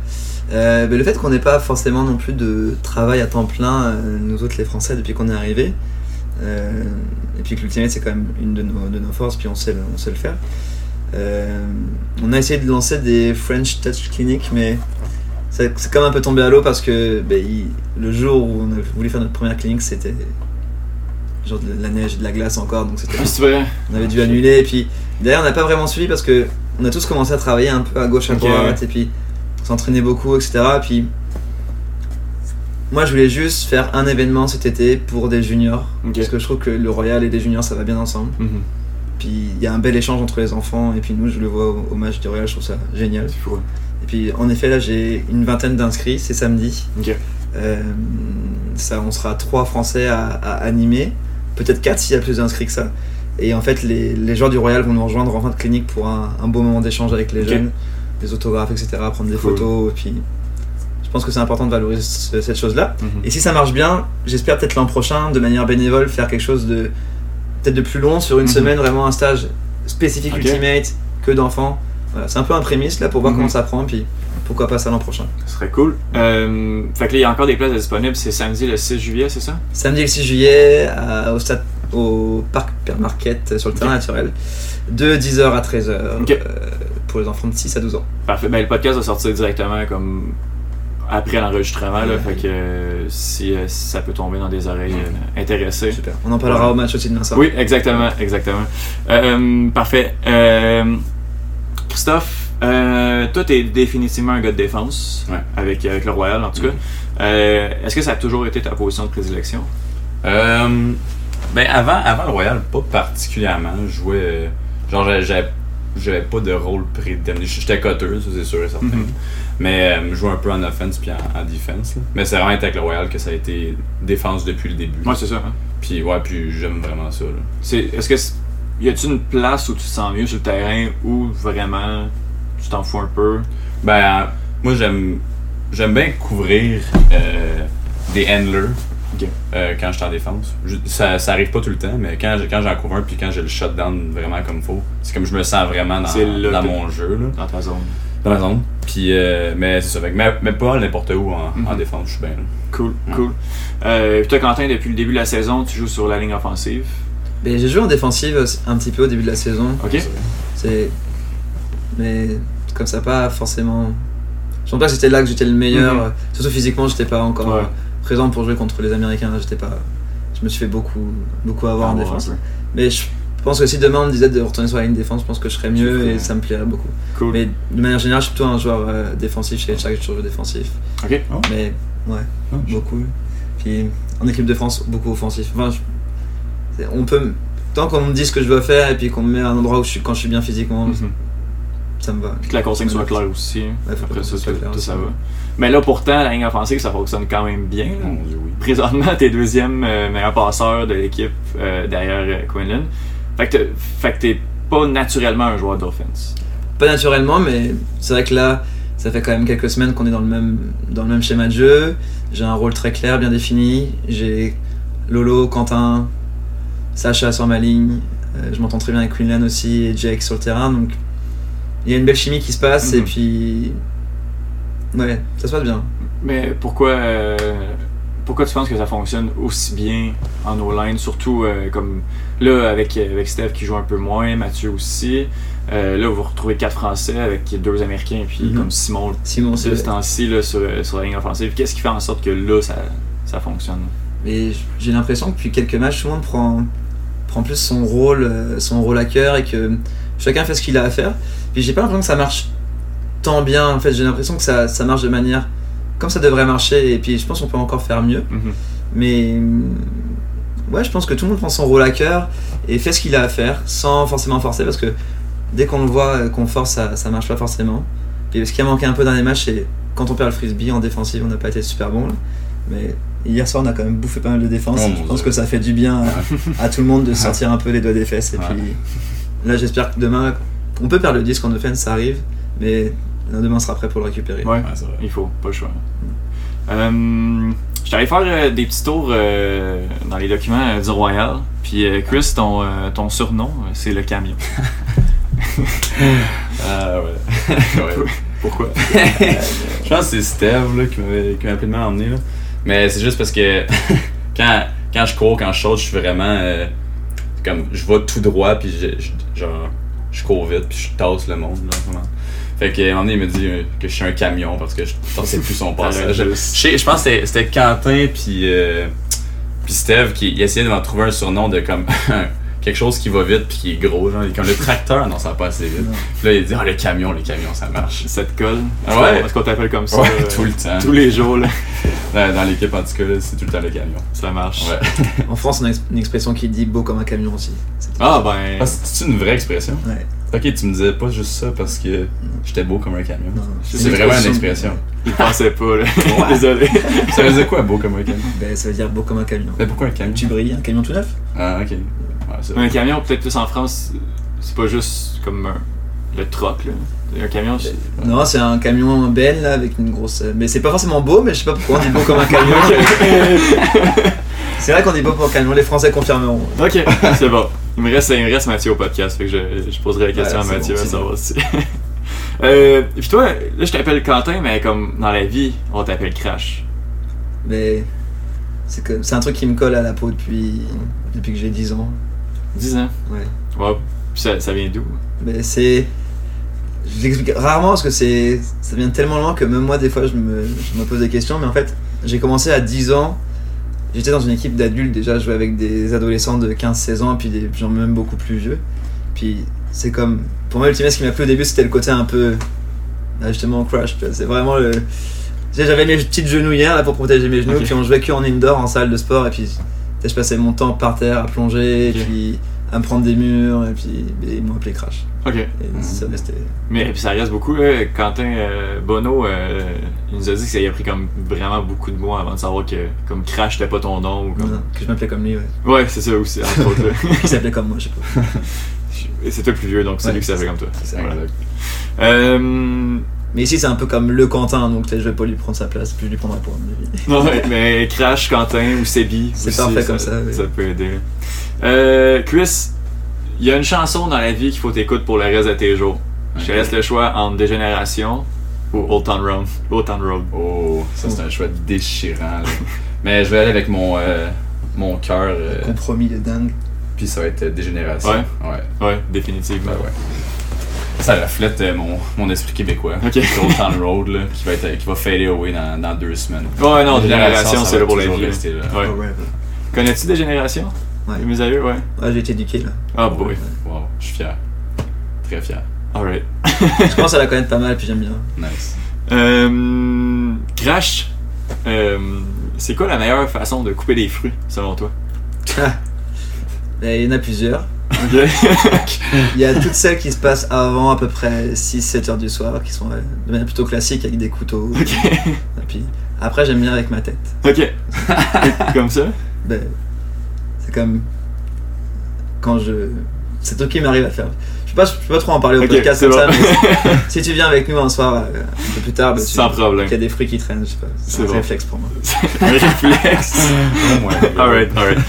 C: Euh, ben, Le fait qu'on n'ait pas forcément non plus de travail à temps plein, euh, nous autres les Français, depuis qu'on est arrivé, euh, et puis que l'Ultimate c'est quand même une de nos, de nos forces, puis on sait le, on sait le faire. On a essayé de lancer des French Touch Clinics, mais c'est quand même un peu tombé à l'eau parce que ben, il- le jour où on a voulu faire notre première clinique, c'était genre de la neige et de la glace encore, donc c'était on avait dû annuler et puis d'ailleurs on n'a pas vraiment suivi parce que on a tous commencé à travailler un peu à gauche à droite et puis s'entraîner beaucoup etc puis moi je voulais juste faire un événement cet été pour des juniors parce que je trouve que le Royal et les juniors ça va bien ensemble
A: Mhm.
C: puis il y a un bel échange entre les enfants et puis nous je le vois au, au match du Royal je trouve ça génial
A: fou.
C: et puis en effet là j'ai une vingtaine d'inscrits c'est samedi. Euh, ça, on sera trois Français à, à animer, peut-être quatre s'il y a plus d'inscrits que ça. Et en fait, les, les joueurs du Royal vont nous rejoindre en fin de clinique pour un, un beau moment d'échange avec les jeunes, des autographes, etc., prendre des
A: Cool.
C: photos. Et puis, je pense que c'est important de valoriser ce- cette chose-là.
A: Mhm.
C: Et si ça marche bien, j'espère peut-être l'an prochain, de manière bénévole, faire quelque chose de peut-être de plus long sur une
A: Mhm.
C: semaine, vraiment un stage spécifique. Ultimate, que d'enfants. Voilà, c'est un peu un prémisse là pour voir
A: Mhm.
C: comment ça prend, puis pourquoi pas ça l'an prochain.
A: Ce serait cool. Euh, fait que là, il y a encore des places disponibles. C'est samedi le 6 juillet, c'est ça?
C: Samedi le 6 juillet à- au stade au parc euh, sur le terrain naturel de 10h à 13h
A: Ok.
C: euh, pour les enfants de 6 à 12 ans.
A: Parfait. Ben, le podcast va sortir directement comme après l'enregistrement. Là,
C: Ouais.
A: fait que euh, si, euh, si ça peut tomber dans des oreilles euh, intéressées.
C: Super. On en parlera
A: Ouais.
C: au match aussi demain soir.
A: Oui, exactement, exactement. Euh, parfait. Euh, Christophe, euh, toi, t'es définitivement un gars de défense,
D: Ouais.
A: avec, avec le Royal en tout cas.
D: Mhm.
A: Euh, Est-ce que ça a toujours été ta position de prédilection?
D: Euh, ben avant, avant le Royal, pas particulièrement. Je jouais. euh, Genre, j'avais- pas de rôle prédéterminé. J'étais coteur, ça c'est sûr et certain.
A: Mhm.
D: Mais euh, je jouais un peu en offense puis en, en defense. là. Mais c'est vraiment avec le Royal que ça a été défense depuis le début.
A: Ouais, c'est ça. hein.
D: Puis ouais, puis j'aime vraiment ça. Là.
A: C'est- Est-ce que y a-t-il une place où tu te sens mieux sur le terrain ou vraiment tu t'en fous un peu?
D: Ben, moi j'aime j'aime bien couvrir euh, des handlers Euh, quand je suis en défense. Je- ça, ça arrive pas tout le temps, mais quand, j'ai- quand j'en couvre un puis quand j'ai le shutdown vraiment comme faut, c'est comme je me sens vraiment dans, dans mon jeu, là,
A: dans ta zone.
D: dans la zone. Puis, euh, mais c'est ça, mais, mais pas n'importe où en,
A: Mhm.
D: en défense, je suis bien. là.
A: Cool,
D: Ouais.
A: cool. Euh, puis toi, Quentin, depuis le début de la saison, tu joues sur la ligne offensive?
C: Ben, j'ai joué en défensive un petit peu au début de la saison.
A: Ok.
C: C'est mais comme ça, pas forcément. Je pense pas que c'était là que j'étais le meilleur.
A: Mhm.
C: Surtout physiquement, j'étais pas encore
A: Ouais.
C: Présent pour jouer contre les Américains. J'étais pas. Je me suis fait beaucoup, beaucoup avoir
A: Ah,
C: en défense. Mais je pense que si demain on me disait de retourner sur la ligne défense, je pense que je serais mieux et ça me plairait beaucoup.
A: Cool.
C: Mais de manière générale, je suis plutôt un joueur euh, défensif. Chez chaque toujours défensif.
A: Ok.
D: Oh.
C: Mais ouais,
D: Oh, je-
C: beaucoup. Puis en équipe de France, beaucoup offensif. Enfin, je- on peut. Tant qu'on me dit ce que je dois faire et puis qu'on me met à un endroit où je suis quand je suis bien physiquement,
A: Mhm.
C: Ça me va.
A: Puis que la consigne soit claire aussi. Après ça, tout,
C: claire
A: tout
C: aussi,
A: ça va. Mais là, pourtant, la ligne offensive, ça fonctionne quand même bien. là.
D: Mon Dieu, oui.
A: Présentement, t'es deuxième euh, meilleur passeur de l'équipe euh, derrière euh, Quinlan. Fait que fait que t'es pas naturellement un joueur d'offense.
C: Pas naturellement, mais c'est vrai que là, ça fait quand même quelques semaines qu'on est dans le même, dans le même schéma de jeu. J'ai un rôle très clair, bien défini. J'ai Lolo, Quentin, Sacha sur ma ligne. Euh, je m'entends très bien avec Quinlan aussi et Jake sur le terrain. Donc il y a une belle chimie qui se passe et
A: Mhm.
C: puis. Ouais, ça se passe bien.
A: Mais pourquoi, euh, pourquoi tu penses que ça fonctionne aussi bien en O-line, surtout euh, comme là avec, avec Steph qui joue un peu moins, Mathieu aussi. Euh, là, vous retrouvez quatre Français avec deux Américains, puis
C: Mhm.
A: comme Simon
C: Simon,
A: de ce temps-ci là, sur, sur la ligne offensive. Qu'est-ce qui fait en sorte que là, ça, ça fonctionne?
C: Mais j'ai l'impression que depuis quelques matchs, tout le monde prend, prend plus son rôle, euh, son rôle à cœur et que chacun fait ce qu'il a à faire. Puis j'ai pas l'impression que ça marche tant bien. En fait, j'ai l'impression que ça, ça marche de manière comme ça devrait marcher. Et puis je pense qu'on peut encore faire mieux.
A: Mhm.
C: Mais hum, ouais, je pense que tout le monde prend son rôle à cœur et fait ce qu'il a à faire sans forcément forcer parce que dès qu'on le voit, euh, qu'on force, ça, ça marche pas forcément. Et ce qui a manqué un peu dans les matchs, c'est quand on perd le frisbee en défensive, on n'a pas été super bon. là. Mais hier soir, on a quand même bouffé pas mal de défense.
D: Oh,
C: je pense
D: Dieu.
C: que ça fait du bien à, à tout le monde de sortir un peu les doigts des fesses. Et
D: Ouais.
C: puis là, j'espère que demain, on peut perdre le disque en offense, ça arrive. Mais demain, on sera prêt pour le récupérer.
A: Ouais,
D: Ouais, c'est vrai.
A: il faut, pas le choix. Euh, je suis allé faire euh, des petits tours euh, dans les documents euh, du Royal. Puis euh, Chris, ton, euh, ton surnom, c'est le camion.
D: Ah ouais. ouais.
A: Pourquoi?
D: Je pense que c'est Steve là, qui m'avait qui m'a mal emmené. Là. Mais c'est juste parce que quand, quand je cours, quand je saute, je suis vraiment. euh, comme je vais tout droit, puis je, je- genre, je cours vite, puis je tasse le monde. Là, vraiment. Fait qu'à un moment donné, il me dit euh, que je suis un camion parce que je tassais plus son passage. Je, pense que c'était- Quentin, puis euh, puis Steve qui essayait de m'en trouver un surnom de comme. quelque chose qui va vite puis qui est gros genre comme le tracteur non ça va pas assez vite puis là il dit ah le camion le camion ça marche
A: Ça te colle?
D: Ah ouais.
A: Est-ce qu'on t'appelle comme ça?
D: Ouais,
A: euh,
D: tout le temps.
A: Tous les jours, là?
D: Dans, dans l'équipe, en tout cas, c'est tout le temps le camion.
A: Ça marche.
D: Ouais.
C: En France, on a une expression qui dit beau comme un camion aussi. C'est-
A: Ah ben.
D: Ah, c'est une vraie expression?
C: Ouais.
D: Ok, tu me disais pas juste ça parce que j'étais beau comme un camion.
C: Non,
A: C'est
D: C'est vraiment une expression.
A: Il pensait pas, là. Désolé.
D: Ça veut dire quoi, beau comme un camion?
C: Ben, ça veut dire beau comme un camion.
D: Mais pourquoi un camion?
C: Tu brilles, un camion tout neuf?
D: Ah, ok.
A: Un camion, peut-être plus en France, c'est pas juste comme un- le troc, là. Un camion, c'est.
C: Non, c'est un camion belle là, avec une grosse. Mais c'est pas forcément beau, mais je sais pas pourquoi on dit beau comme un camion. c'est vrai qu'on dit beau pour un camion, les Français confirmeront.
A: Ok, c'est bon. Il me reste, il me reste Mathieu au podcast, fait que je, je poserai la question
C: Ouais,
A: à Mathieu
C: bon,
A: à savoir si. euh, puis toi, là je t'appelle Quentin, mais comme dans la vie, on t'appelle Crash.
C: Mais c'est que c'est un truc qui me colle à la peau depuis, depuis que j'ai 10 ans.
A: 10 ans.
C: Ouais.
A: Ouais. Puis ça, ça vient d'où?
C: Mais c'est. Je l'explique rarement parce que c'est ça vient tellement loin que même moi, des fois, je me, je me pose des questions. Mais en fait, j'ai commencé à 10 ans. J'étais dans une équipe d'adultes déjà, je jouais avec des adolescents de 15-16 ans et puis des gens même beaucoup plus vieux. Puis c'est comme. Pour moi, Ultimate, ce qui m'a plu au début, c'était le côté un peu. ah, justement, crash. C'est vraiment le. J'avais mes petites genouillères là pour protéger mes genoux, puis on jouait que en indoor, en salle de sport, et puis je passais mon temps par terre à plonger, et puis à me prendre des murs, et puis ils m'ont appelé Crash.
A: Ok.
C: Et ça restait.
A: Mais puis ça reste beaucoup, là. Quentin euh, Bono, euh, il nous a dit que ça y a pris comme vraiment beaucoup de mois avant de savoir que comme Crash t'es pas ton nom ou comme.
C: Non, que je m'appelais comme lui, ouais.
A: Ouais, c'est ça aussi, entre autres.
C: Qui s'appelait comme moi, je sais pas.
A: Et c'est toi le plus vieux, donc c'est
C: Ouais,
A: lui qui s'appelle
C: c'est
A: comme toi.
C: c'est ça.
A: Voilà.
D: Exact.
A: Euh,
C: Mais ici, c'est un peu comme le Quentin, donc je vais pas lui prendre sa place, puis je lui prendrai pas, avis.
A: Non, ouais, mais Crash, Quentin ou Sebi.
C: C'est parfait comme ça, oui.
A: Ça peut aider. Euh, Chris, il y a une chanson dans la vie qu'il faut t'écouter pour le reste de tes jours. Je te laisse le choix entre Dégénération ou Old Town Road. Old Town Road.
D: Oh, ça c'est un choix déchirant. là. Mais je vais aller avec mon, euh, mon cœur, euh,
C: Compromis de dingue.
D: puis ça va être Dégénération.
A: Ouais.
D: Ouais.
A: Ouais, définitivement.
D: Ben ouais. Ça reflète euh, mon, mon esprit québécois.
A: Ok.
D: Old Town Road, là, qui va, être, qui va fader away dans, dans deux semaines.
A: Ouais, non, Génération, c'est là pour la vie. là.
D: rester là.
A: Ouais.
C: Oh, ouais.
A: Connais-tu des générations?
C: Ouais.
A: Mes aïeux, ouais.
C: Ouais, j'ai été éduqué là.
A: Ah, boy.
D: Wow, je suis fier. Très fier.
A: Alright.
C: Je commence à la connaître pas mal, puis j'aime bien.
D: Nice.
A: Euh, Crash, euh, c'est quoi la meilleure façon de couper des fruits, selon toi?
C: Et il y en a plusieurs. Il y a toutes celles qui se passent avant à peu près 6-7 heures du soir, qui sont euh, de manière plutôt classique avec des couteaux. Et puis après, j'aime bien avec ma tête.
A: Ok. Comme ça
C: Ben, c'est comme quand je. C'est toi qui m'arrive à faire. Je peux pas, je peux pas trop en parler au
A: Ok,
C: podcast comme ça, mais si tu viens avec nous un soir euh, un peu plus tard, ben, tu- qu'il y a des fruits qui traînent, je sais pas.
A: C'est
C: un
A: bon.
C: réflexe pour moi.
A: un réflexe.
D: Au moins.
A: alright, alright.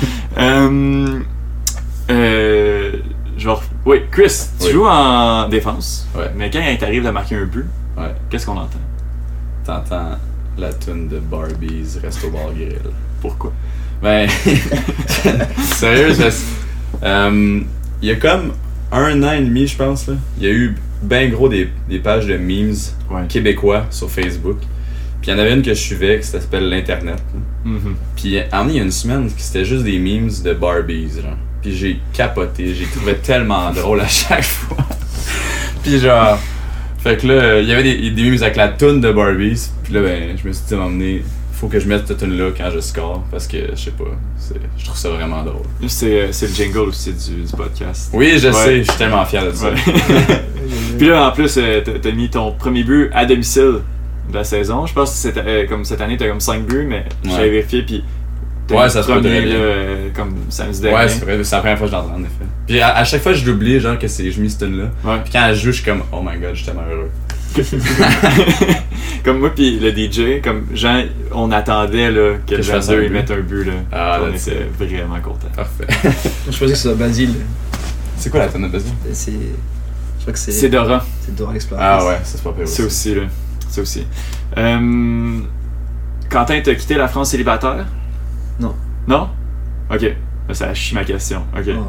A: Euh, genre, oui, Chris, tu
D: Oui.
A: joues en défense.
D: Ouais.
A: Mais quand il t'arrive de marquer un but,
D: Ouais.
A: qu'est-ce qu'on entend?
D: T'entends la tune de Barbie's Resto Bar Grill.
A: Pourquoi?
D: Ben, sérieux, euh, il y a comme un an et demi, je pense, là, il y a eu ben gros des, des pages de memes
A: Ouais.
D: québécois sur Facebook. Puis il y en avait une que je suivais qui s'appelle l'Internet.
A: Mhm.
D: Puis en il y a une semaine, c'était juste des memes de Barbies, genre. Puis j'ai capoté, j'ai trouvé tellement drôle à chaque fois. Puis genre, fait que là, il y avait des, des memes avec la toune de Barbies. Puis là, ben, je me suis dit, m'emmener, faut que je mette cette tune là quand je score, parce que, je sais pas, je trouve ça vraiment drôle.
A: C'est euh, c'est le jingle aussi du, du podcast.
D: Oui, je
A: Ouais.
D: sais, je suis tellement fier de ça.
A: Ouais. Puis là, en plus, euh, t'as mis ton premier but à domicile de la saison. Je pense que cette, euh, comme cette année, t'as comme 5 buts, mais
D: Ouais.
A: j'avais vérifié, puis
D: Ouais, ça se peut très bien.
A: là, euh, comme samedi dernier.
D: Ouais, c'est vrai, c'est la première fois que je l'entends en effet. Puis à, à chaque fois, je l'oublie, genre, que c'est, je mis cette tune là.
A: Ouais.
D: Puis quand je joue, je suis comme, oh my god, je suis tellement heureux.
A: comme moi, puis le DJ, comme Jean, on attendait là, que,
D: Que
A: le
D: je fasse
A: 22
D: un
A: il
D: but.
A: mette un but. Là.
D: Ah,
A: on était vraiment contents.
D: Parfait.
C: Je pensais que ce soit Basile.
D: c'est quoi la tune de Basile?
C: C'est. Je crois que c'est.
A: C'est Dora.
C: C'est Dora Explorer.
D: Ah ouais, ça c'est pas
A: C'est
D: aussi.
A: aussi, là. C'est aussi. Euh, Quentin, t'as quitté la France célibataire?
C: Non.
A: Non? Ok. Là, Ça chie ma question. Ok.
C: Oh.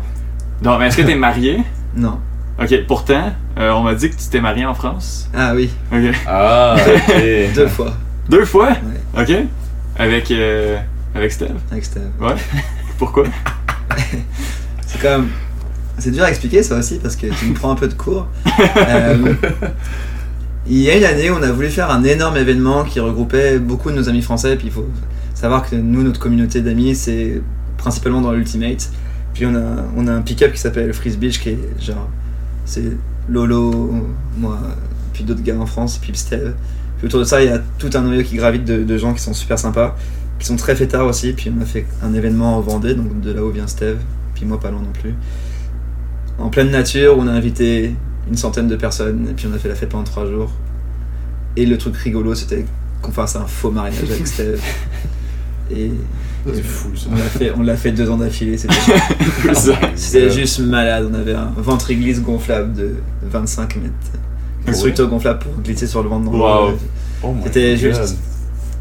A: Non, mais est-ce que t'es marié?
C: Non.
A: Ok. Pourtant, euh, on m'a dit que tu t'es marié en France.
C: Ah oui,
A: Ok.
D: Ah, ok.
C: deux fois.
A: Deux fois?
C: Ouais,
A: Ok. Avec, euh, avec Steph?
C: avec Steve.
A: Ouais. Pourquoi?
C: C'est comme. C'est dur à expliquer ça aussi parce que tu me prends un peu de cours. Euh, il y a une année, on a voulu faire un énorme événement qui regroupait beaucoup de nos amis français. Puis il faut savoir que nous, notre communauté d'amis, c'est principalement dans l'Ultimate. Puis on a, on a un pick-up qui s'appelle Freeze Beach qui est genre. C'est Lolo, moi, puis d'autres gars en France, puis Steve. Puis autour de ça, il y a tout un noyau qui gravite de, de gens qui sont super sympas, qui sont très fêtards aussi. Puis on a fait un événement en Vendée, donc de là où vient Steve, puis moi pas loin non plus. En pleine nature, on a invité une centaine de personnes, et puis on a fait la fête pendant trois jours. Et le truc rigolo, c'était qu'on fasse un faux mariage avec Steve. Et
D: C'est fou ça.
C: on l'a fait, on l'a fait deux ans d'affilée, c'était
A: Ça.
C: c'était juste malade. On avait un ventre glisse gonflable de 25 mètres.
A: Ah
C: Constructeur gonflable pour glisser sur le ventre.
A: Wow.
D: Oh
C: C'était juste.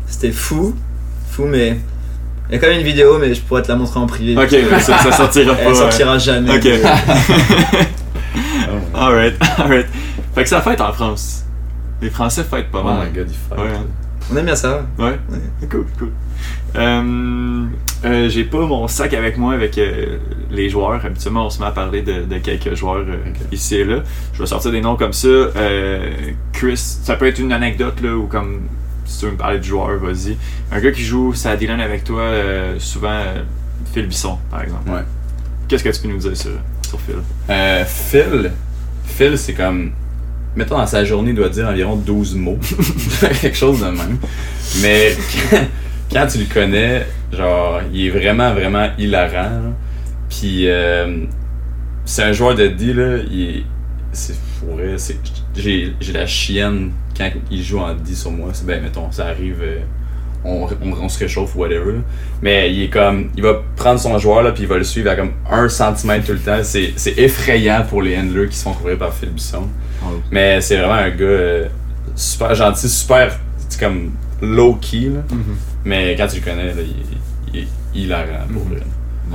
C: C'était fou. Fou, mais. Il y a quand même une vidéo, mais je pourrais te la montrer en privé.
A: Ok, ça, ça sortira pas.
C: Elle sortira jamais.
A: Ok.
D: Oh my-
A: alright, alright. Fait que ça fête en France. Les Français fêtent pas
D: Oh
A: mal.
D: my god.
A: Ouais.
C: On aime bien ça.
A: Ouais.
C: Ouais.
A: Cool, cool. Euh, euh, j'ai pas mon sac avec moi avec euh, les joueurs. Habituellement, on se met à parler de, de quelques joueurs euh, ici et là. Je vais sortir des noms comme ça. Chris, ça peut être une anecdote là, ou comme si tu veux me parler du joueur, vas-y. Un gars qui joue ça Dylan avec toi, souvent Phil Bisson, par exemple.
D: Ouais.
A: Qu'est-ce que tu peux nous dire sur, sur Phil?
D: Euh, Phil, Phil, c'est comme. Mettons, dans sa journée, il doit dire environ 12 mots. Quelque chose de même. Mais quand, tu le connais, genre, il est vraiment, vraiment hilarant. là. Puis, euh, c'est un joueur de D, là. Il est. C'est c'est- J'ai j'ai la chienne quand il joue en D sur moi. C'est ben, mettons, ça arrive. euh, on, on, on se réchauffe ou whatever. là. Mais il est comme. Il va prendre son joueur là, puis il va le suivre à comme 1 cm tout le temps. C'est c'est effrayant pour les handlers qui se font couvrir par Phil Bisson. Mais c'est vraiment un gars euh, super gentil, super comme low-key. là. Mais quand tu le connais, là, il, est hilarant pour
A: Mhm.
D: vrai.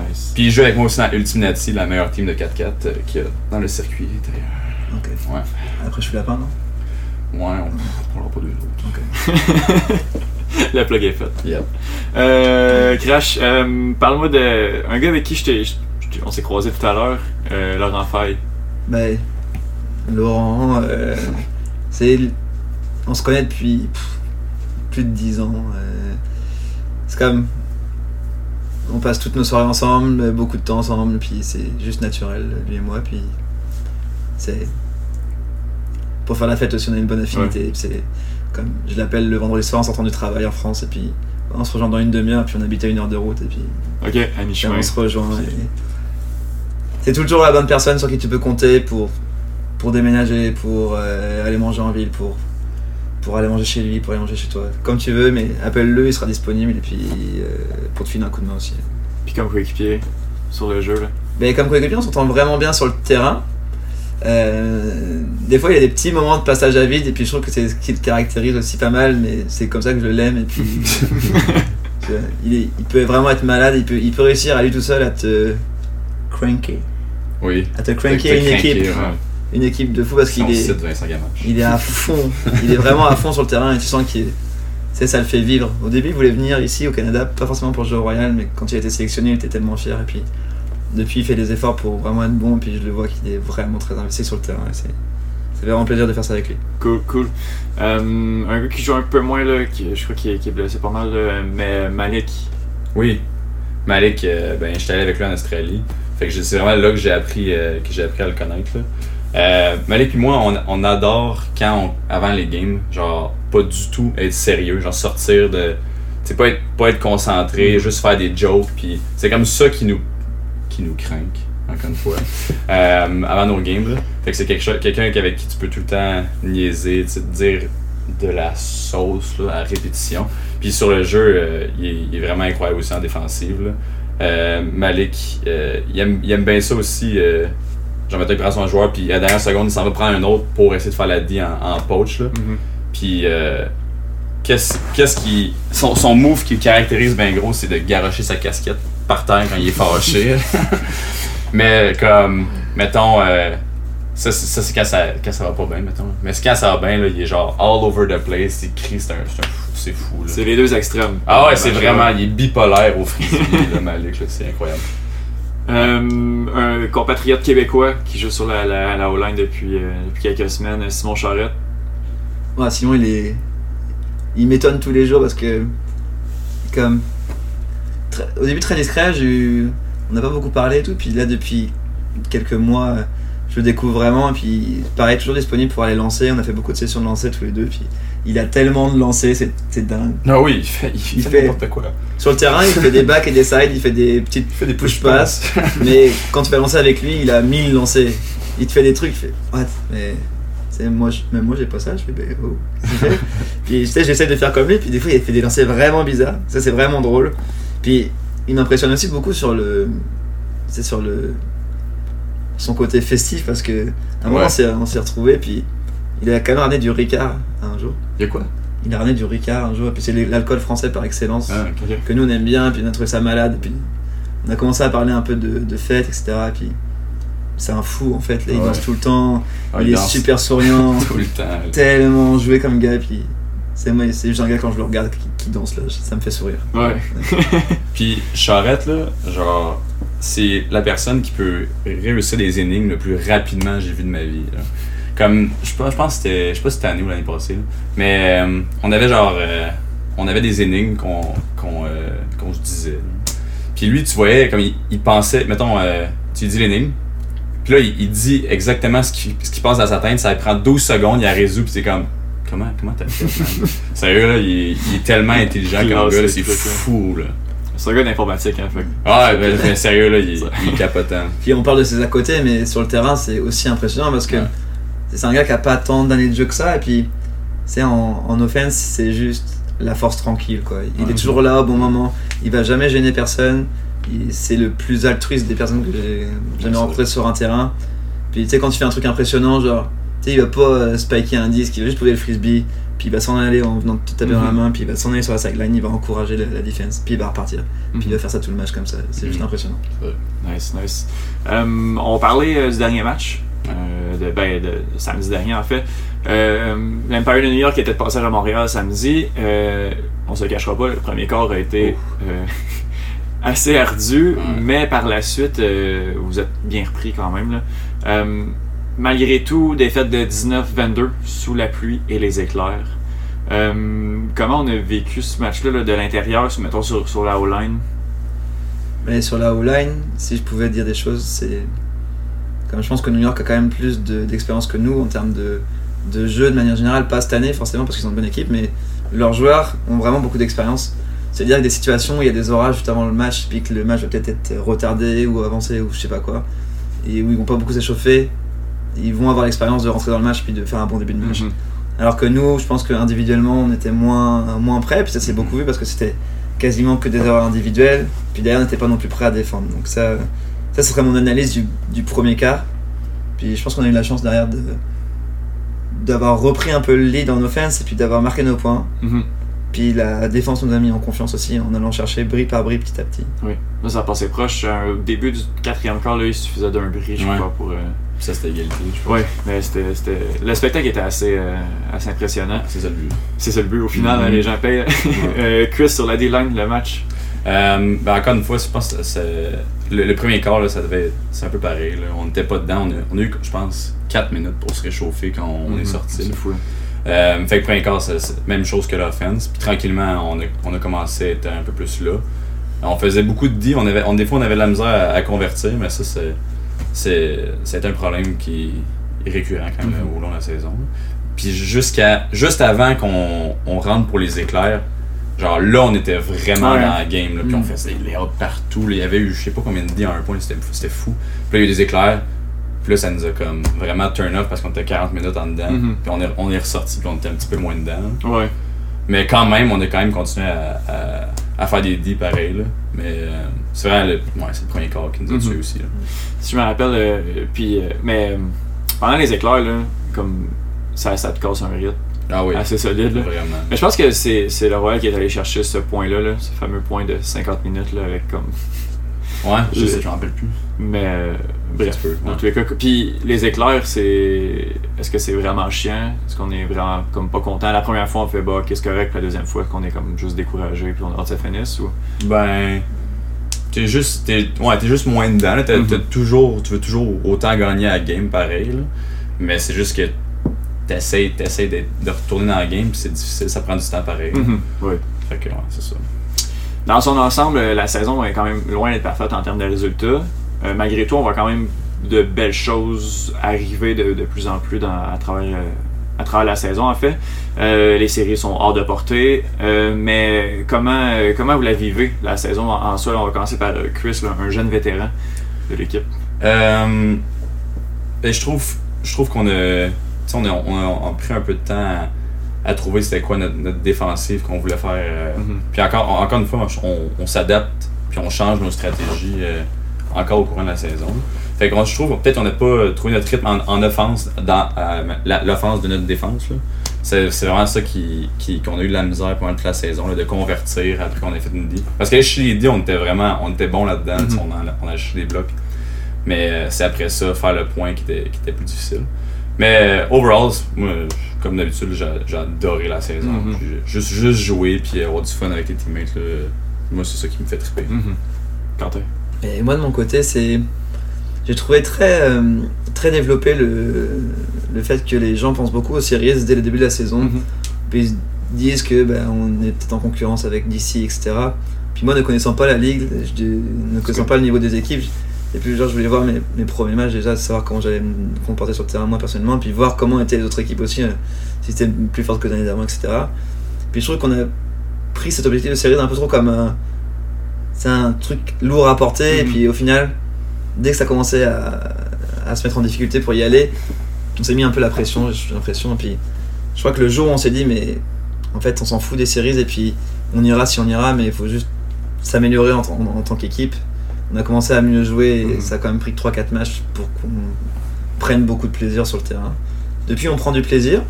A: Nice.
D: Puis il joue avec moi aussi dans Ultiminati, la meilleure team de 4-4 euh, qu'il y a dans le circuit d'ailleurs.
C: Ok.
D: Ouais.
C: Après, je suis lapin, non?
D: Ouais, on parlera pas d'eux autres.
A: La plug est faite.
D: Yep.
A: Euh, Crash, euh, parle-moi de un gars avec qui je on s'est croisé tout à l'heure, euh, Laurent Faye.
C: Ben, Laurent, euh, c'est, on se connaît depuis pff, plus de 10 ans. euh, c'est comme, on passe toutes nos soirées ensemble, beaucoup de temps ensemble, puis c'est juste naturel, lui et moi, puis c'est pour faire la fête aussi, on a une bonne affinité. C'est comme, je l'appelle le vendredi soir en sortant du travail en France, et puis on se rejoint dans une demi-heure, puis on habite à une heure de route, et puis
A: Ok, à mi-chemin.
C: on se rejoint. et C'est toujours la bonne personne sur qui tu peux compter pour, pour déménager, pour euh, aller manger en ville, pour, pour aller manger chez lui, pour aller manger chez toi. Comme tu veux, mais appelle-le, il sera disponible et puis euh, pour te filer un coup de main aussi.
A: Puis comme coéquipier sur le jeu là.
C: Mais comme coéquipier, on s'entend vraiment bien sur le terrain. Euh, des fois, il y a des petits moments de passage à vide, et puis je trouve que c'est ce qui le caractérise aussi pas mal, mais c'est comme ça que je l'aime. Et puis, il, est- il peut vraiment être malade, il peut, il peut réussir à lui tout seul à te cranker.
D: Oui.
C: À te cranker une équipe.
D: ouais.
C: Une équipe de fou parce qu'il est, il est à fond. il est vraiment à fond sur le terrain et tu sens qu'il est- tu sais, ça le fait vivre. Au début, il voulait venir ici au Canada, pas forcément pour jouer au Royal, mais quand il a été sélectionné, il était tellement fier. Et puis, depuis, il fait des efforts pour vraiment être bon. Et puis, je le vois qu'il est vraiment très investi sur le terrain. et c'est c'est vraiment plaisir de faire ça avec lui.
A: Cool, cool. Euh, un gars qui joue un peu moins là, qui, je crois qu'il est, qu'il est blessé pas mal là, mais Malik.
D: Oui. Malik, euh, ben, j'étais allé avec lui en Australie. Fait que j'ai- c'est vraiment là que j'ai appris, euh, que j'ai appris à le connaître. Là. Euh, Malik et moi, on, on adore quand, on- avant les games, genre, pas du tout être sérieux, genre sortir de. Tu sais, pas être, pas être concentré, juste faire des jokes, puis c'est comme ça qui nous, qui nous craint, encore une fois, euh, avant nos games. Là. Fait que c'est quelque quelqu'un avec qui tu peux tout le temps niaiser, tu sais, dire de la sauce là, à répétition. Puis sur le jeu, euh, il, est, il est vraiment incroyable aussi en défensive. là. Euh, Malik, il, aime, il aime bien ça aussi. Euh, il prend son joueur, puis à la dernière seconde, il s'en va prendre un autre pour essayer de faire la D en, en poach. Là. Puis, euh, qu'est-ce qu'est-ce qui. Son, son move qui le caractérise bien gros, c'est de garocher sa casquette par terre quand il est fâché. Mais, comme, mettons. euh, ça, c'est- ça, c'est quand ça, quand ça va pas bien, mettons. Mais quand ça va bien, là, il est genre all over the place, il crie, c'est un, c'est fou, c'est
A: les deux extrêmes.
D: Ah ouais, c'est
A: Euh,
D: vraiment, il est bipolaire au frisbee, là, Malik, c'est incroyable.
A: Euh, un compatriote québécois qui joue sur la, O-line depuis, euh, depuis quelques semaines, Simon Charette.
C: Ouais, Simon, il est. Il m'étonne tous les jours parce que. Comme. Au début, très discret. On n'a pas beaucoup parlé et tout. Puis là, depuis quelques mois, je le découvre vraiment. Et puis, pareil, toujours disponible pour aller lancer. On a fait beaucoup de sessions de lancer tous les deux. Puis, il a tellement de lancers, c'est dingue.
D: Ah oui, il fait, il fait,
C: Il fait-
D: n'importe quoi.
C: Sur le terrain, il fait des backs et des sides, il fait des petites
D: Il fait des
C: push pass. mais quand tu vas lancer avec lui, il a 1000 lancers. Il te fait des trucs, il fait What? Mais. c'est moi, je- même moi j'ai pas ça, je fais ben, oh, Puis j'essaie de faire comme lui, puis des fois il fait des lancers vraiment bizarres. Ça c'est vraiment drôle. Puis il m'impressionne aussi beaucoup sur le. C'est sur le. Son côté festif parce que. À un moment
D: Ouais.
C: on s'est- retrouvés, puis il a quand même ramené du Ricard un jour.
D: Il y a quoi?
C: Il a ramené du Ricard un jour, et puis c'est l'alcool français par excellence
D: Ah,
C: que nous on aime bien, puis on a trouvé ça malade, puis on a commencé à parler un peu de, de fête, etc. Et puis c'est un fou en fait, là il
D: Ouais.
C: danse tout le temps,
D: Ah,
C: il, est super souriant,
D: tout le temps. là.
C: tellement joué comme gars, puis c'est moi, c'est juste un gars quand je le regarde qui, qui danse là, ça me fait sourire.
A: Ouais.
D: Puis Charrette, là, genre, c'est la personne qui peut réussir les énigmes le plus rapidement que j'ai vu de ma vie. là. Comme, je sais pas, je pense que c'était, je sais pas si c'était l'année ou l'année passée, là. mais euh, on avait genre, euh, on avait des énigmes qu'on qu'on euh, qu'on se disait. Puis lui, tu voyais, comme il, il pensait, mettons, euh, tu lui dis l'énigme, puis là, il, il dit exactement ce qui, ce qui passe dans sa tête, ça prend 12 secondes, il a résout, puis c'est comme, comment, comment t'as fait, man? Sérieux, là, il, est- il est tellement intelligent comme gars, c'est fou, là.
A: C'est un gars d'informatique, hein. Fait.
D: Ah, ben, ben, sérieux, là, il, il est capotant.
C: Puis on parle de ses à côté, mais sur le terrain c'est aussi impressionnant parce que
D: Ouais.
C: c'est un gars qui a pas tant d'années de jeu que ça, et puis c'est en, en offense c'est juste la force tranquille quoi. Il
D: Ouais.
C: est toujours là au bon moment, il va jamais gêner personne, Il- c'est le plus altruiste des personnes que j'ai jamais
D: c'est
C: rencontrées sur un terrain. Puis tu sais, quand tu fais un truc impressionnant, genre, tu sais, il va pas euh, spiker un disque, il va juste poser le frisbee, puis il va s'en aller en venant te taper dans la
A: Mhm.
C: main, puis il va s'en aller sur la sideline, il va encourager la, la defense, puis il va repartir. Puis il va faire ça tout le match comme ça, c'est juste
D: Mhm.
C: impressionnant.
A: Nice, nice. Euh, on parlait euh, du dernier match euh, de, ben, de samedi dernier en fait. Euh, L'Empire de New York était de passage à Montréal samedi. On se le cachera pas, le premier quart a été assez ardu,
D: Ouais.
A: mais par la suite, vous êtes bien repris quand même. Là. Malgré tout, défaite de 19-22 sous la pluie et les éclairs. Euh, comment on a vécu ce match-là là, de l'intérieur, mettons sur, sur la O-line?
C: Mais sur la O-line, si je pouvais dire des choses, c'est. Comme je pense que New York a quand même plus de- d'expérience que nous en termes de, de jeu de manière générale, pas cette année forcément parce qu'ils ont une bonne équipe, mais leurs joueurs ont vraiment beaucoup d'expérience. C'est-à-dire que des situations où il y a des orages juste avant le match, puis que le match va peut-être être retardé ou avancé ou je sais pas quoi, et où ils vont pas beaucoup s'échauffer, ils vont avoir l'expérience de rentrer dans le match puis de faire un bon début de match.
A: Mhm.
C: Alors que nous, je pense qu'individuellement, on était moins, moins prêts. Puis ça s'est beaucoup vu parce que c'était quasiment que des erreurs individuelles. Puis derrière, on n'était pas non plus prêt à défendre. Donc ça, ça serait mon analyse du, du premier quart. Puis je pense qu'on a eu la chance derrière de d'avoir repris un peu le lead en offense et puis d'avoir marqué nos points.
A: Mhm.
C: Puis la défense nous a mis en confiance aussi en allant chercher bris par bris petit à petit.
A: Oui. Là, ça passait proche. Euh, Au début du quatrième quart, là, il suffisait d'un bris, je
D: Ouais.
A: crois, pour. euh,
D: Ça, c'était égalité, je pense.
A: Oui, mais c'était, c'était- le spectacle était assez, euh, assez impressionnant.
D: C'est ça le but.
A: C'est ça le but. Au final, hein, les gens payent. Euh, Chris sur la D-line, le match.
D: Euh, ben encore une fois, je pense que le, le premier quart, là, ça devait être- c'est un peu pareil. Là. On n'était pas dedans. On a, on a eu, je pense, 4 minutes pour se réchauffer quand on est
A: Mhm.
D: sorti.
A: C'est
D: là.
A: fou.
D: Euh, fait que premier quart, c'est même chose que l'offense. Puis tranquillement, on a, on a commencé à être un peu plus là. On faisait beaucoup de D. On avait, on, des fois, on avait de la misère à, à convertir, mais ça, c'est, c'est, c'est un problème qui est récurrent quand même
A: Mhm.
D: au long de la saison. Puis jusqu'à, juste avant qu'on on rentre pour les éclairs, genre là, on était vraiment
A: Ouais.
D: dans la game. Là, puis on
C: Mhm.
D: faisait des layouts partout. là. Il y avait eu, je sais pas combien de D à un point, c'était, c'était fou. Puis là, il y a eu des éclairs. Puis là, ça nous a comme vraiment turn off parce qu'on était 40 minutes en dedans.
A: Mhm.
D: Puis on est, on est ressorti, puis on était un petit peu moins dedans.
A: Ouais.
D: Mais quand même, on a quand même continué à, à, à faire des D pareils. Là. Mais euh, c'est vraiment le, ouais, c'est le premier quart qui nous a
A: Mhm.
D: tués aussi. Là.
A: Si je me rappelle, euh, puis, euh, mais euh, pendant les éclairs, là, comme ça, ça te casse un rythme
D: Ah oui,
A: assez solide. Là.
D: vraiment.
A: Mais je pense que c'est, c'est le Royal qui est allé chercher ce point-là, là, ce fameux point de 50 minutes là, avec comme.
D: Ouais, je
A: Je-
D: sais, je m'en rappelle plus.
A: Mais euh, bref, dans
D: ouais.
A: tous les cas. Puis les éclairs, c'est. Est-ce que c'est vraiment chiant? Est-ce qu'on est vraiment comme pas content? La première fois, on fait bah, qu'est-ce correct, puis la deuxième fois, qu'on est comme juste découragé, puis on a hâte ça finisse ou?
D: Ben, t'es juste, ouais, t'es juste moins dedans. Là. T'as,
A: Mhm.
D: toujours, tu veux toujours autant gagner à la game pareil. Là. Mais c'est juste que t'essayes, t'essayes de, de retourner dans la game, puis c'est difficile, ça prend du temps pareil.
A: Mhm, oui.
D: Fait que ouais, c'est ça.
A: Dans son ensemble, euh, la saison est quand même loin d'être parfaite en termes de résultats. Euh, malgré tout, on voit quand même de belles choses arriver de, de plus en plus dans, à, travers, euh, à travers la saison, en fait. Euh, les séries sont hors de portée. Mais comment, comment vous la vivez, la saison en, en soi? On va commencer par Chris, là, un jeune vétéran de l'équipe.
D: Ben, je trouve, je trouve qu'on a, on a, on a- on a pris un peu de temps à, à trouver c'était quoi notre, notre défensive qu'on voulait faire. euh,
A: Mhm.
D: Puis encore, encore une fois, on, on s'adapte, puis on change nos stratégies euh, encore au courant de la saison. Fait que je trouve peut-être on n'a pas trouvé notre rythme en, en offense, dans euh, l'offense de notre défense. C'est vraiment ça qui, qui- qu'on a eu de la misère pendant toute la saison, là, de convertir après qu'on ait fait une D. Parce que chez les D, on était vraiment on était bon là-dedans, sais, on, a, acheté des blocs. Mais euh, c'est après ça, faire le point qui était, qui était plus difficile. Mais euh, overall, moi, comme d'habitude, j'ai adoré la saison.
A: Mhm.
D: Puis, Juste, juste jouer puis avoir du fun avec les teammates. Là, moi, c'est ça qui me fait triper.
A: Mhm. Quentin?
C: Et moi de mon côté, c'est j'ai trouvé très euh, très développé le, le fait que les gens pensent beaucoup aux séries dès le début de la saison.
A: Mhm.
C: Puis ils se disent que ben, on est peut-être en concurrence avec DC, etc. Puis moi, ne connaissant pas la ligue, je, ne connaissant pas le niveau des équipes, et puis genre, je voulais voir mes, mes premiers matchs déjà, savoir comment j'allais me comporter sur le terrain moi personnellement, puis voir comment étaient les autres équipes aussi, euh, si c'était plus fort que l'année d'avant, etc. Puis je trouve qu'on a pris cet objectif de série un peu trop comme un, c'est un truc lourd à porter, et
A: Mhm.
C: puis au final, dès que ça commençait à, à se mettre en difficulté pour y aller, on s'est mis un peu la pression, j'ai l'impression, et puis je crois que le jour où on s'est dit, mais en fait, on s'en fout des séries et puis on ira si on ira, mais il faut juste s'améliorer en, en- en tant qu'équipe. On a commencé à mieux jouer et
A: Mhm.
C: ça a quand même pris 3-4 matchs pour qu'on prenne beaucoup de plaisir sur le terrain. Depuis, on prend du plaisir.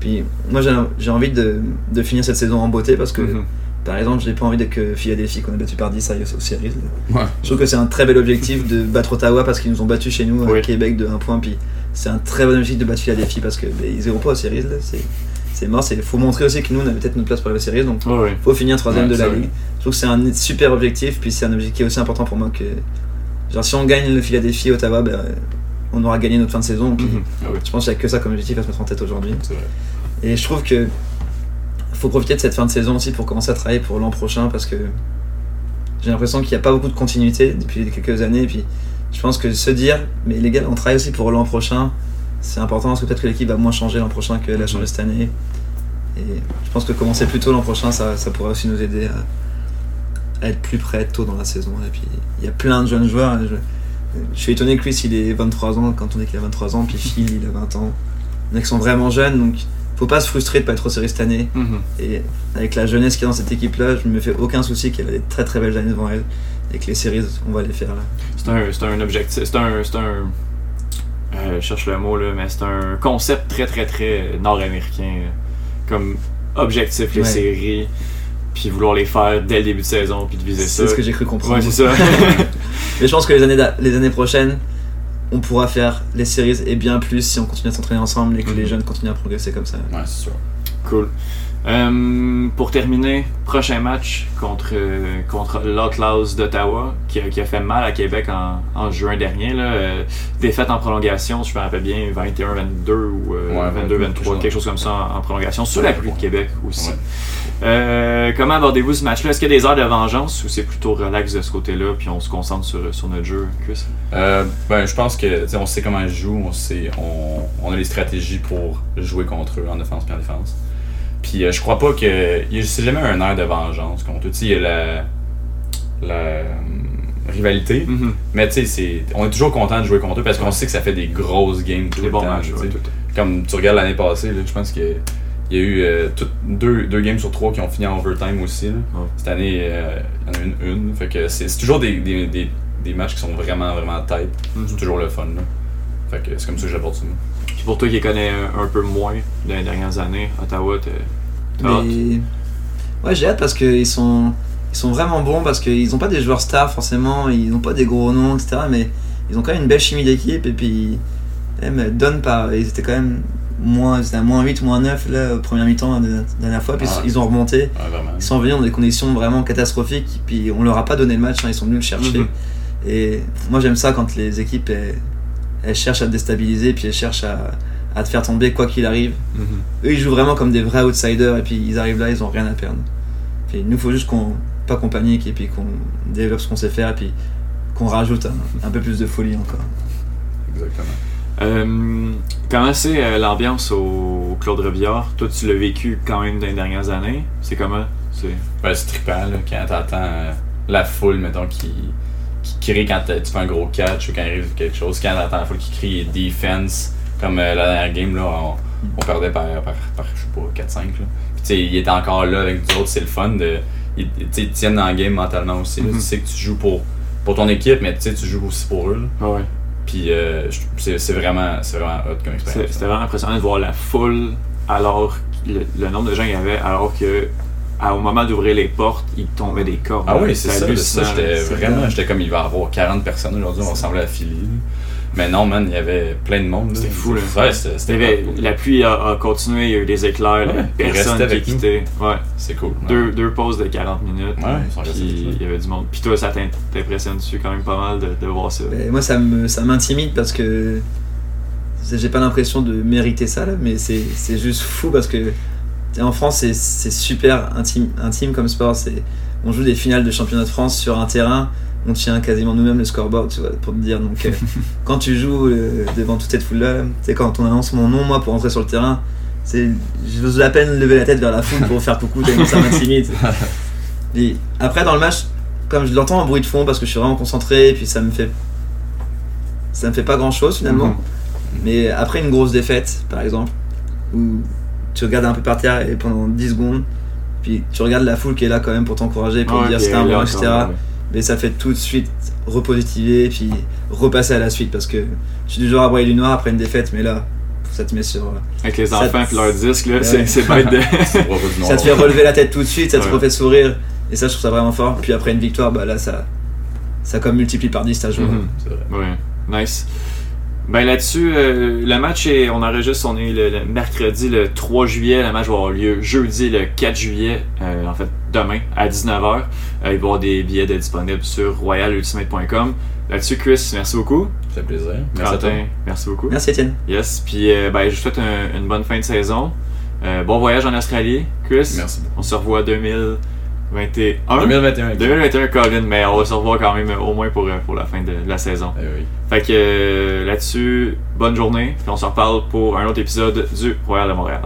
C: Puis moi, j'ai envie de, de finir cette saison en beauté parce que
A: Mhm.
C: Par exemple, j'ai pas envie de que Philadelphie qu'on a battu par 10 aille aux séries.
D: Ouais.
C: Je trouve que c'est un très bel objectif de battre Ottawa parce qu'ils nous ont battu chez nous
A: Oui.
C: à Québec de 1 point. Puis c'est un très bon objectif de battre Philadelphie parce que ils iront pas aux séries. C'est, c'est mort. Il faut montrer aussi que nous on a peut-être notre place pour les séries. Donc
A: ouais.
C: faut finir troisième
D: Ouais,
C: de la ligue. Je trouve que c'est un super objectif. Puis c'est un objectif qui est aussi important pour moi que. Genre si on gagne le Philadelphie Ottawa, ben, on aura gagné notre fin de saison. Puis
A: Mhm.
D: Ah oui,
C: je pense qu'il n'y a que ça comme objectif à se mettre en tête aujourd'hui. Et je trouve que faut profiter de cette fin de saison aussi pour commencer à travailler pour l'an prochain parce que j'ai l'impression qu'il n'y a pas beaucoup de continuité depuis quelques années. Et puis je pense que se dire, mais les gars, on travaille aussi pour l'an prochain, c'est important parce que peut-être que l'équipe va moins changer l'an prochain qu'elle a changé cette année. Et je pense que commencer plus tôt l'an prochain, ça, ça pourrait aussi nous aider à, être plus près tôt dans la saison. Et puis il y a plein de jeunes joueurs. Je, suis étonné que Chris il ait 23 ans quand on est qu'il a 23 ans, puis Phil il a 20 ans. Il y en sont vraiment jeunes, donc faut pas se frustrer de pas être au série cette année.
A: Mhm.
C: Et avec la jeunesse qu'il y a dans cette équipe-là, je me fais aucun souci qu'elle a des très très belles années devant elle. Et que les séries, on va les faire là.
A: C'est un, c'est un objectif, c'est un, c'est un euh, je cherche le mot là, mais c'est un concept très très très nord-américain comme objectif les
C: Ouais.
A: séries, puis vouloir les faire dès le début de saison, puis de viser ça.
C: C'est ce que j'ai cru comprendre.
A: Ouais, c'est ça.
C: Mais je pense que les années, les années prochaines, on pourra faire les séries et bien plus si on continue à s'entraîner ensemble et que les
A: Mhm.
C: jeunes continuent à progresser comme ça.
D: Ouais, c'est sûr.
A: cool. Euh, pour terminer, prochain match contre, euh, contre l'Outlaws d'Ottawa, qui, a- qui a fait mal à Québec en, en juin dernier. Là. Euh, défaite en prolongation, je me rappelle bien, 21-22 ou euh,
D: Ouais,
A: 22-23, quelque chose comme ça en, en prolongation, sur la pluie de Québec aussi.
D: Ouais.
A: Euh, comment abordez-vous ce match-là? Est-ce qu'il y a des heures de vengeance ou c'est plutôt relax de ce côté-là, puis on se concentre sur, sur notre jeu, Chris?
D: Euh, ben, je pense que on sait comment ils jouent, on, sait, on, on a les stratégies pour jouer contre eux en offense et en défense. Puis euh, je crois pas que. C'est jamais un air de vengeance contre eux. Tu sais, il y a la, la euh, rivalité,
A: Mhm.
D: mais tu sais, c'est- on est toujours content de jouer contre eux parce qu'on sait que ça fait des grosses games tout le temps.
A: ouais, tout.
D: Comme tu regardes l'année passée, je pense que. Il y a eu euh, tout- deux, deux games sur trois qui ont fini en overtime aussi. là.
A: Ouais.
D: Cette année, euh, il y en a une. une. Fait que c'est toujours des, des, des, des matchs qui sont vraiment, vraiment tight.
A: Mhm.
D: C'est toujours le fun. Là. Fait que c'est comme ça que j'apporte ça.
A: Puis pour toi qui les connais un, un peu moins dans les dernières années, Ottawa, hâte?
C: Mais ouais, j'ai hâte parce qu'ils sont, ils sont vraiment bons parce qu'ils n'ont pas des joueurs stars forcément, ils n'ont pas des gros noms, etc. Mais ils ont quand même une belle chimie d'équipe et puis même donne par, ils étaient quand même moins, à moins 8, moins 9 là, au premier mi-temps la dernière fois, puis
D: Ah.
C: ils ont remonté.
D: Vraiment.
C: Ils sont venus dans des conditions vraiment catastrophiques, puis on leur a pas donné le match, hein, ils sont venus le chercher.
A: Mhm.
C: Et moi j'aime ça quand les équipes elles, elles cherchent à te déstabiliser, puis elles cherchent à, à te faire tomber quoi qu'il arrive.
A: Mhm.
C: Eux ils jouent vraiment comme des vrais outsiders, et puis ils arrivent là, ils ont rien à perdre. Puis nous faut juste qu'on pas qu'on panique, et puis qu'on développe ce qu'on sait faire, et puis qu'on rajoute un, un peu plus de folie encore.
D: Exactement.
A: Euh, comment c'est euh, l'ambiance au, au Claude Robillard? Toi, tu l'as vécu quand même dans les dernières années. C'est comment? C'est...
D: C'est trippant là, quand t'entends euh, la foule, mettons, qui, qui crie quand tu fais un gros catch ou quand il arrive quelque chose. Quand la foule qui crie defense, comme euh, la dernière game, là, on, on perdait par, par, par, je sais pas, 4-5. là. Puis tu sais, il était encore là avec nous autres, c'est le fun de. Ils, tiennent dans le game mentalement aussi.
A: Mhm.
D: Tu sais que tu joues pour, pour ton équipe, mais tu sais, tu joues aussi pour eux. là.
A: Ah ouais.
D: Puis euh, c'est vraiment, vraiment hot comme expérience.
A: C'était vraiment impressionnant de voir la foule alors le, le nombre de gens qu'il y avait alors que au moment d'ouvrir les portes, il tombait des cordes.
D: Ah oui, c'est ça. ça, j'étais vraiment, j'étais comme il va y avoir 40 personnes aujourd'hui, on ressemblait à Philly. Mais non, man, il y avait plein de monde.
A: C'était fou, là.
D: Ouais, c'était
A: la pluie a, a continué, il y a eu des éclairs,
D: Ouais,
A: personne qui a quitté. Ouais.
D: C'est cool.
A: Deux, deux pauses de 40 minutes.
D: Ouais,
A: puis il y avait du monde. Puis toi, ça t'in- t'impressionne dessus quand même pas mal de, de voir ça?
C: Mais moi, ça me, ça m'intimide parce que j'ai pas l'impression de mériter ça là, mais c'est, c'est juste fou parce que en France, c'est, super intime, intime comme sport. On joue des finales de championnat de France sur un terrain, on tient quasiment nous-mêmes le scoreboard, tu vois, pour te dire. Donc, euh, quand tu joues euh, devant toute cette foule-là, quand on annonce mon nom, moi, pour entrer sur le terrain, c'est, j'ose à peine lever la tête vers la foule pour faire coucou, tellement ça m'intimide. Et après, dans le match, comme je l'entends en bruit de fond parce que je suis vraiment concentré, et puis ça me fait ça me fait pas grand chose finalement.
A: Mhm.
C: Mais après une grosse défaite, par exemple, où tu regardes un peu par terre et pendant 10 secondes, puis tu regardes la foule qui est là quand même pour t'encourager, pour te dire c'est un bon, etc.
A: ouais.
C: Mais ça fait tout de suite repositiver, puis repasser à la suite parce que je suis du genre à broyer du noir après une défaite, mais là, ça te met sur.
A: Avec les enfants et leurs disques, là,
C: Ouais.
A: c'est bête de.
C: Ça te fait relever la tête tout de suite, ça te
A: Ouais.
C: refait sourire. Et ça, je trouve ça vraiment fort. Puis après une victoire, bah là, ça, ça comme multiplie par 10 ta joie.
D: C'est vrai.
A: Ouais, nice. Ben là-dessus, euh, le match est. On enregistre, on est le, le mercredi le 3 juillet. Le match va avoir lieu jeudi le 4 juillet, euh, en fait demain à 19h. Euh, il va y avoir des billets de disponibles sur royalultimate.com. Là-dessus, Chris, merci beaucoup.
D: Ça fait plaisir. Merci à toi.
A: Quentin, merci beaucoup.
C: Merci Étienne.
A: Yes, puis euh, ben, je vous souhaite un- une bonne fin de saison. Euh, bon voyage en Australie, Chris.
D: Merci beaucoup.
A: On se revoit 2021.
D: 2021.
A: 2021, Colin, mais on va se revoir quand même euh, au moins pour, euh, pour la fin de, la saison.
D: Eh oui.
A: Fait que euh, là-dessus, bonne journée, puis on se reparle pour un autre épisode du Royal de Montréal.